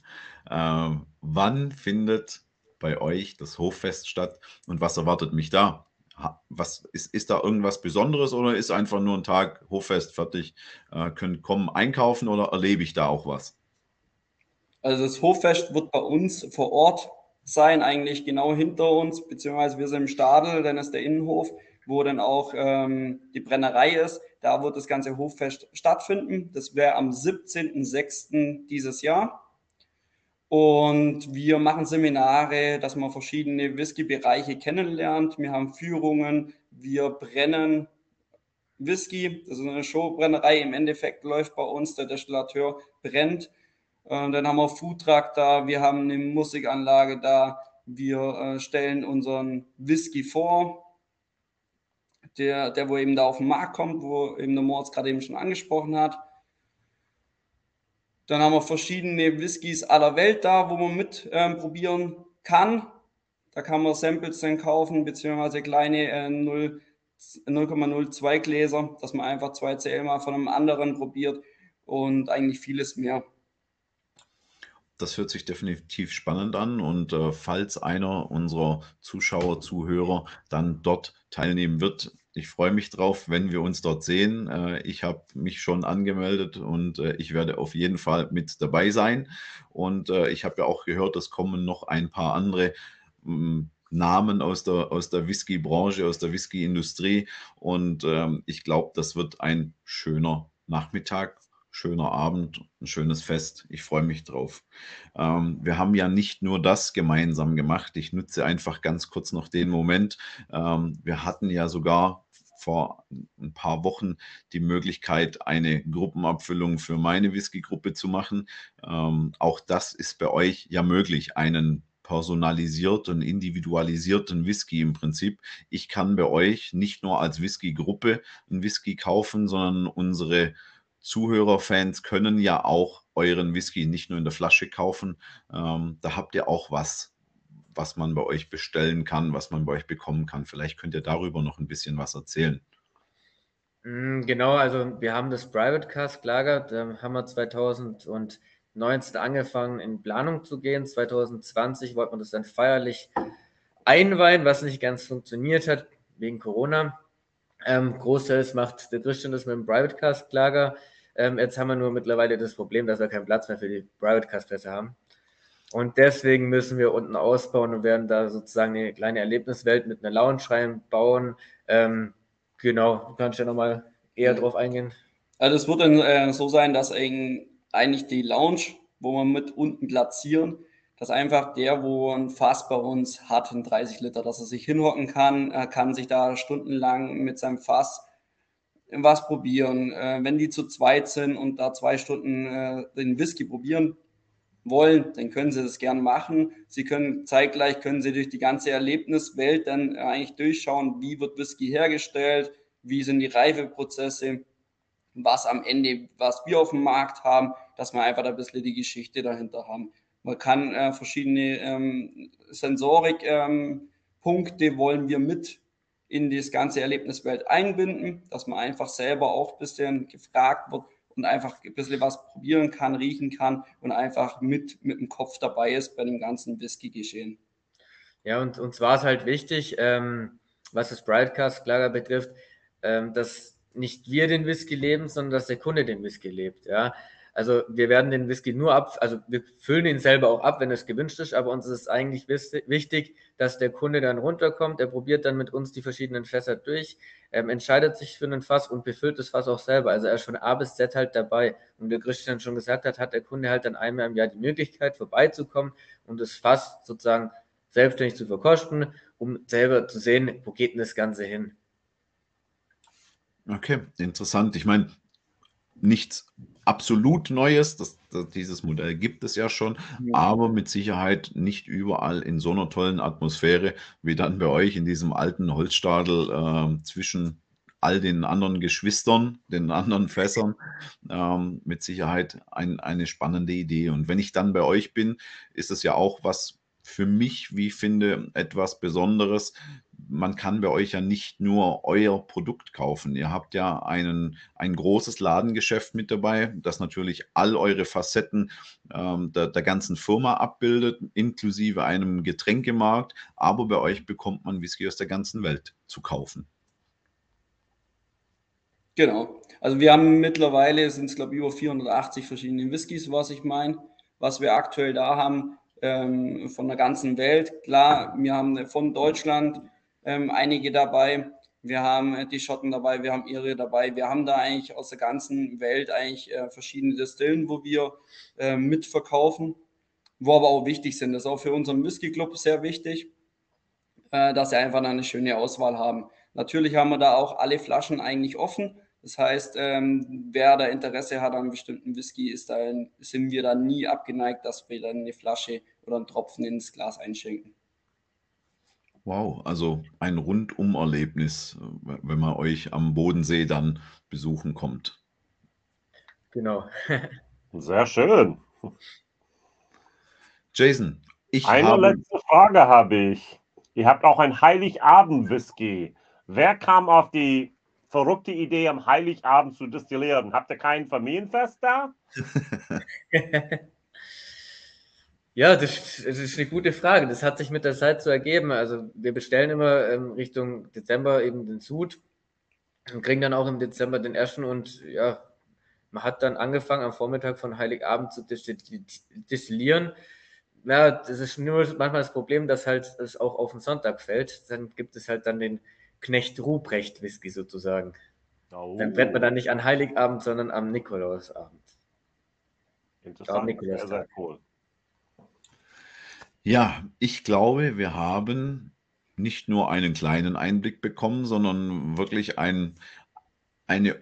Äh, wann findet bei euch das Hoffest statt und was erwartet mich da? Was ist, ist da irgendwas Besonderes oder ist einfach nur ein Tag Hoffest fertig, äh, können kommen einkaufen oder erlebe ich da auch was? Also das Hoffest wird bei uns vor Ort sein, eigentlich genau hinter uns, beziehungsweise wir sind im Stadel, dann ist der Innenhof, wo dann auch ähm, die Brennerei ist. Da wird das ganze Hoffest stattfinden. Das wäre am 17.06. dieses Jahr. Und wir machen Seminare, dass man verschiedene Whisky-Bereiche kennenlernt. Wir haben Führungen, wir brennen Whisky. Das ist eine Showbrennerei. Im Endeffekt läuft bei uns, der Destillateur brennt. Und dann haben wir Foodtruck da, wir haben eine Musikanlage da, wir äh, stellen unseren Whisky vor, der, der wo eben da auf den Markt kommt, wo eben der Moritz gerade eben schon angesprochen hat. Dann haben wir verschiedene Whiskys aller Welt da, wo man mit ähm, probieren kann. Da kann man Samples dann kaufen, beziehungsweise kleine äh, 0,02 Gläser, dass man einfach 2 CL mal von einem anderen probiert und eigentlich vieles mehr. Das hört sich definitiv spannend an und äh, falls einer unserer Zuschauer, Zuhörer dann dort teilnehmen wird, ich freue mich drauf, wenn wir uns dort sehen. Äh, ich habe mich schon angemeldet und äh, ich werde auf jeden Fall mit dabei sein. Und äh, ich habe ja auch gehört, es kommen noch ein paar andere hm, Namen aus der, aus der Whisky-Branche, aus der Whisky-Industrie. Und ähm, ich glaube, das wird ein schöner Nachmittag, schöner Abend, ein schönes Fest. Ich freue mich drauf. Ähm, wir haben ja nicht nur das gemeinsam gemacht. Ich nutze einfach ganz kurz noch den Moment. Ähm, wir hatten ja sogar vor ein paar Wochen die Möglichkeit, eine Gruppenabfüllung für meine Whisky-Gruppe zu machen. Ähm, auch das ist bei euch ja möglich, einen personalisierten, individualisierten Whisky im Prinzip. Ich kann bei euch nicht nur als Whisky-Gruppe einen Whisky kaufen, sondern unsere Zuhörerfans können ja auch euren Whisky nicht nur in der Flasche kaufen. Ähm, da habt ihr auch was, was man bei euch bestellen kann, was man bei euch bekommen kann. Vielleicht könnt ihr darüber noch ein bisschen was erzählen. Mm, genau, also wir haben das Private Cask Lager, da haben wir 2010 2019 angefangen, in Planung zu gehen. 2020 wollte man das dann feierlich einweihen, was nicht ganz funktioniert hat, wegen Corona. Ähm, Großteils macht der Christian das mit dem Private Cast Lager. Ähm, jetzt haben wir nur mittlerweile das Problem, dass wir keinen Platz mehr für die Private Cast Plätze haben. Und deswegen müssen wir unten ausbauen und werden da sozusagen eine kleine Erlebniswelt mit einer Lounge reinbauen. Ähm, genau, du kannst ja nochmal eher drauf eingehen. Also es wird dann äh, so sein, dass eigentlich die Lounge, wo wir mit unten platzieren, dass einfach der, wo ein Fass bei uns hat, ein 30 Liter, dass er sich hinhocken kann, er kann sich da stundenlang mit seinem Fass was probieren. Äh, wenn die zu zweit sind und da zwei Stunden äh, den Whisky probieren wollen, dann können sie das gern machen. Sie können zeitgleich können sie durch die ganze Erlebniswelt dann eigentlich durchschauen, wie wird Whisky hergestellt, wie sind die Reifeprozesse, was am Ende, was wir auf dem Markt haben, dass wir einfach ein bisschen die Geschichte dahinter haben. Man kann äh, verschiedene ähm, Sensorik-Punkte ähm, wollen wir mit in das ganze Erlebniswelt einbinden, dass man einfach selber auch ein bisschen gefragt wird und einfach ein bisschen was probieren kann, riechen kann und einfach mit, mit dem Kopf dabei ist bei dem ganzen Whisky-Geschehen. Ja, und uns war es halt wichtig, ähm, was das Brightcast-Lager betrifft, ähm, dass nicht wir den Whisky leben, sondern dass der Kunde den Whisky lebt. Ja, also wir werden den Whisky nur ab, also wir füllen ihn selber auch ab, wenn es gewünscht ist, aber uns ist eigentlich wichtig, dass der Kunde dann runterkommt, er probiert dann mit uns die verschiedenen Fässer durch, ähm, entscheidet sich für einen Fass und befüllt das Fass auch selber. Also er ist von A bis Z halt dabei. Und wie Christian schon gesagt hat, hat der Kunde halt dann einmal im Jahr die Möglichkeit vorbeizukommen und das Fass sozusagen selbstständig zu verkosten, um selber zu sehen, wo geht denn das Ganze hin. Okay, interessant. Ich meine, nichts absolut Neues. Das, das, dieses Modell gibt es ja schon, ja. aber mit Sicherheit nicht überall in so einer tollen Atmosphäre wie dann bei euch in diesem alten Holzstadel äh, zwischen all den anderen Geschwistern, den anderen Fässern, ähm, mit Sicherheit ein, eine spannende Idee. Und wenn ich dann bei euch bin, ist es ja auch was für mich, wie ich finde, etwas Besonderes, man kann bei euch ja nicht nur euer Produkt kaufen. Ihr habt ja einen, ein großes Ladengeschäft mit dabei, das natürlich all eure Facetten ähm, der, der ganzen Firma abbildet, inklusive einem Getränkemarkt. Aber bei euch bekommt man Whisky aus der ganzen Welt zu kaufen. Genau. Also wir haben mittlerweile, sind es glaube ich über 480 verschiedene Whiskys, was ich meine, was wir aktuell da haben ähm, von der ganzen Welt. Klar, wir haben von Deutschland ähm, einige dabei. Wir haben äh, die Schotten dabei, wir haben Ihre dabei. Wir haben da eigentlich aus der ganzen Welt eigentlich äh, verschiedene Destillen, wo wir äh, mitverkaufen, wo aber auch wichtig sind. Das ist auch für unseren Whisky Club sehr wichtig, äh, dass sie einfach eine schöne Auswahl haben. Natürlich haben wir da auch alle Flaschen eigentlich offen. Das heißt, ähm, wer da Interesse hat an bestimmten Whisky, ist da, sind wir da nie abgeneigt, dass wir dann eine Flasche oder einen Tropfen ins Glas einschenken. Wow, also ein Rundum-Erlebnis, wenn man euch am Bodensee dann besuchen kommt. Genau. Sehr schön. Jason, ich Eine habe. letzte Frage habe ich. Ihr habt auch ein Heiligabend-Whisky. Wer kam auf die verrückte Idee, am Heiligabend zu destillieren? Habt ihr kein Familienfest da? Ja, das, das, ist eine gute Frage. Das hat sich mit der Zeit so ergeben. Also wir bestellen immer ähm, Richtung Dezember eben den Sud und kriegen dann auch im Dezember den ersten und ja, man hat dann angefangen am Vormittag von Heiligabend zu destillieren. Ja, das ist nur manchmal das Problem, dass halt es auch auf den Sonntag fällt. Dann gibt es halt dann den Knecht Ruprecht Whisky sozusagen. Oh. Dann brennt man dann nicht an Heiligabend, sondern am Nikolausabend. Interessant, sehr, sehr cool. Ja, ich glaube, wir haben nicht nur einen kleinen Einblick bekommen, sondern wirklich ein, eine,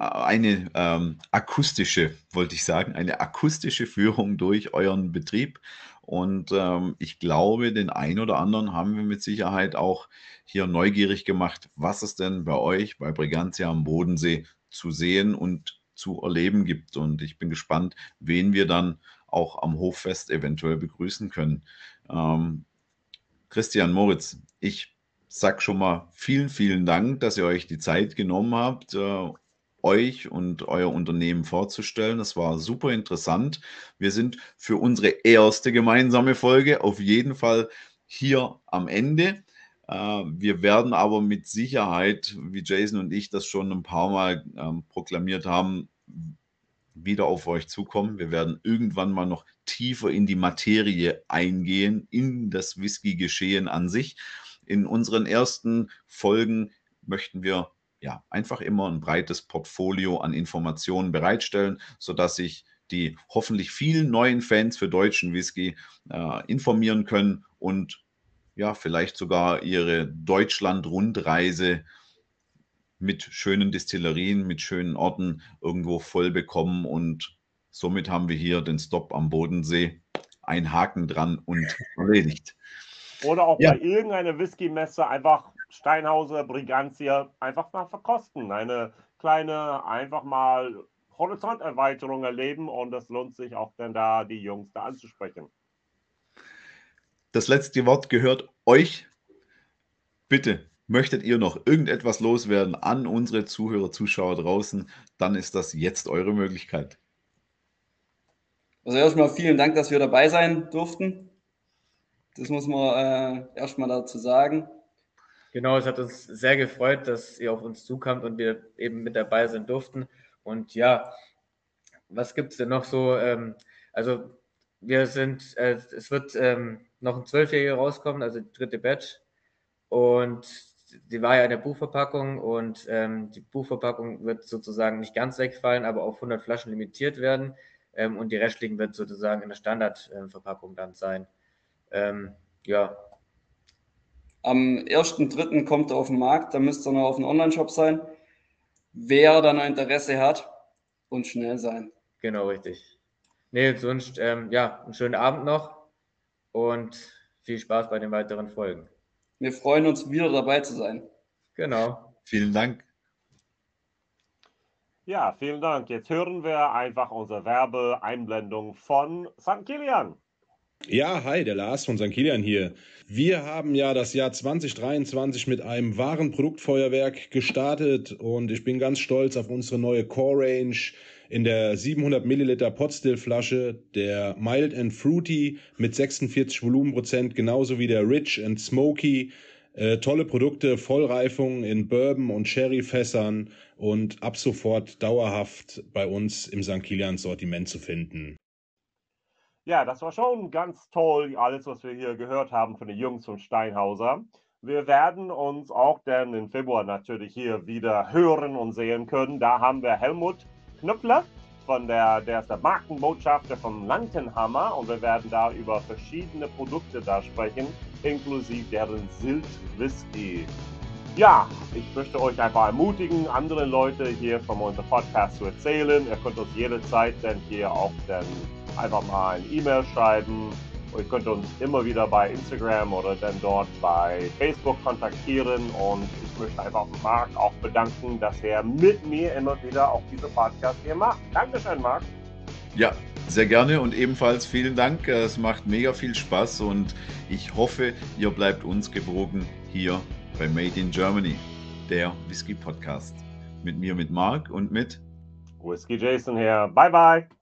eine ähm, akustische, wollte ich sagen, eine akustische Führung durch euren Betrieb. Und ähm, ich glaube, den einen oder anderen haben wir mit Sicherheit auch hier neugierig gemacht, was es denn bei euch, bei Brigantia am Bodensee zu sehen und zu erleben gibt. Und ich bin gespannt, wen wir dann auch am Hoffest eventuell begrüßen können. Ähm, Christian Moritz, ich sage schon mal vielen, vielen Dank, dass ihr euch die Zeit genommen habt, äh, euch und euer Unternehmen vorzustellen. Das war super interessant. Wir sind für unsere erste gemeinsame Folge auf jeden Fall hier am Ende. Äh, wir werden aber mit Sicherheit, wie Jason und ich das schon ein paar Mal ähm, proklamiert haben, wieder auf euch zukommen. Wir werden irgendwann mal noch tiefer in die Materie eingehen, in das Whisky-Geschehen an sich. In unseren ersten Folgen möchten wir ja einfach immer ein breites Portfolio an Informationen bereitstellen, sodass sich die hoffentlich vielen neuen Fans für deutschen Whisky äh, informieren können und ja, vielleicht sogar ihre Deutschland-Rundreise mit schönen Destillerien, mit schönen Orten irgendwo voll bekommen. Und somit haben wir hier den Stop am Bodensee. Ein Haken dran und erledigt. Oder auch ja. bei irgendeiner Whisky-Messe einfach Steinhauser, Brigantia einfach mal verkosten. Eine kleine, einfach mal Horizonterweiterung erleben und das lohnt sich auch dann da, die Jungs da anzusprechen. Das letzte Wort gehört euch. Bitte Möchtet ihr noch irgendetwas loswerden an unsere Zuhörer, Zuschauer draußen, dann ist das jetzt eure Möglichkeit. Also erstmal vielen Dank, dass wir dabei sein durften. Das muss man äh, erstmal dazu sagen. Genau, es hat uns sehr gefreut, dass ihr auf uns zukommt und wir eben mit dabei sein durften. Und ja, was gibt es denn noch so? Ähm, also wir sind, äh, es wird ähm, noch ein Zwölfjähriger rauskommen, also die dritte Batch. Und die war ja in der Buchverpackung und ähm, die Buchverpackung wird sozusagen nicht ganz wegfallen, aber auf 100 Flaschen limitiert werden ähm, und die restlichen wird sozusagen in der Standardverpackung dann sein. Ähm, ja. Am 1.3. kommt er auf den Markt, da müsste er noch auf dem Online-Shop sein. Wer dann Interesse hat und schnell sein. Genau, richtig. Nee, sonst, ähm, ja, einen schönen Abend noch und viel Spaß bei den weiteren Folgen. Wir freuen uns, wieder dabei zu sein. Genau. Vielen Dank. Ja, vielen Dank. Jetzt hören wir einfach unsere Werbeeinblendung von St. Kilian. Ja, hi, der Lars von St. Kilian hier. Wir haben ja das Jahr 2023 mit einem wahren Produktfeuerwerk gestartet und ich bin ganz stolz auf unsere neue Core Range in der 700 Milliliter Potstill-Flasche, der Mild and Fruity mit 46 Volumenprozent, genauso wie der Rich and Smoky. Äh, tolle Produkte, Vollreifung in Bourbon und Sherry-Fässern und ab sofort dauerhaft bei uns im St. Kilian Sortiment zu finden. Ja, das war schon ganz toll, alles, was wir hier gehört haben von den Jungs von Steinhauser. Wir werden uns auch dann im Februar natürlich hier wieder hören und sehen können. Da haben wir Helmut Knüppler, von der, der ist der Markenbotschafter von Langenhammer und wir werden da über verschiedene Produkte da sprechen, inklusive deren Silt Whisky. Ja, ich möchte euch einfach ermutigen, andere Leute hier von unserem Podcast zu erzählen. Ihr könnt uns jederzeit dann hier auch dann einfach mal ein E-Mail schreiben Ihr könnt uns immer wieder bei Instagram oder dann dort bei Facebook kontaktieren und ich möchte einfach Marc auch bedanken, dass er mit mir immer wieder auch diese Podcast hier macht. Dankeschön, Marc. Ja, sehr gerne und ebenfalls vielen Dank. Es macht mega viel Spaß und ich hoffe, ihr bleibt uns gewogen hier bei Made in Germany, der Whisky Podcast. Mit mir, mit Marc und mit Whisky Jason hier. Bye, bye.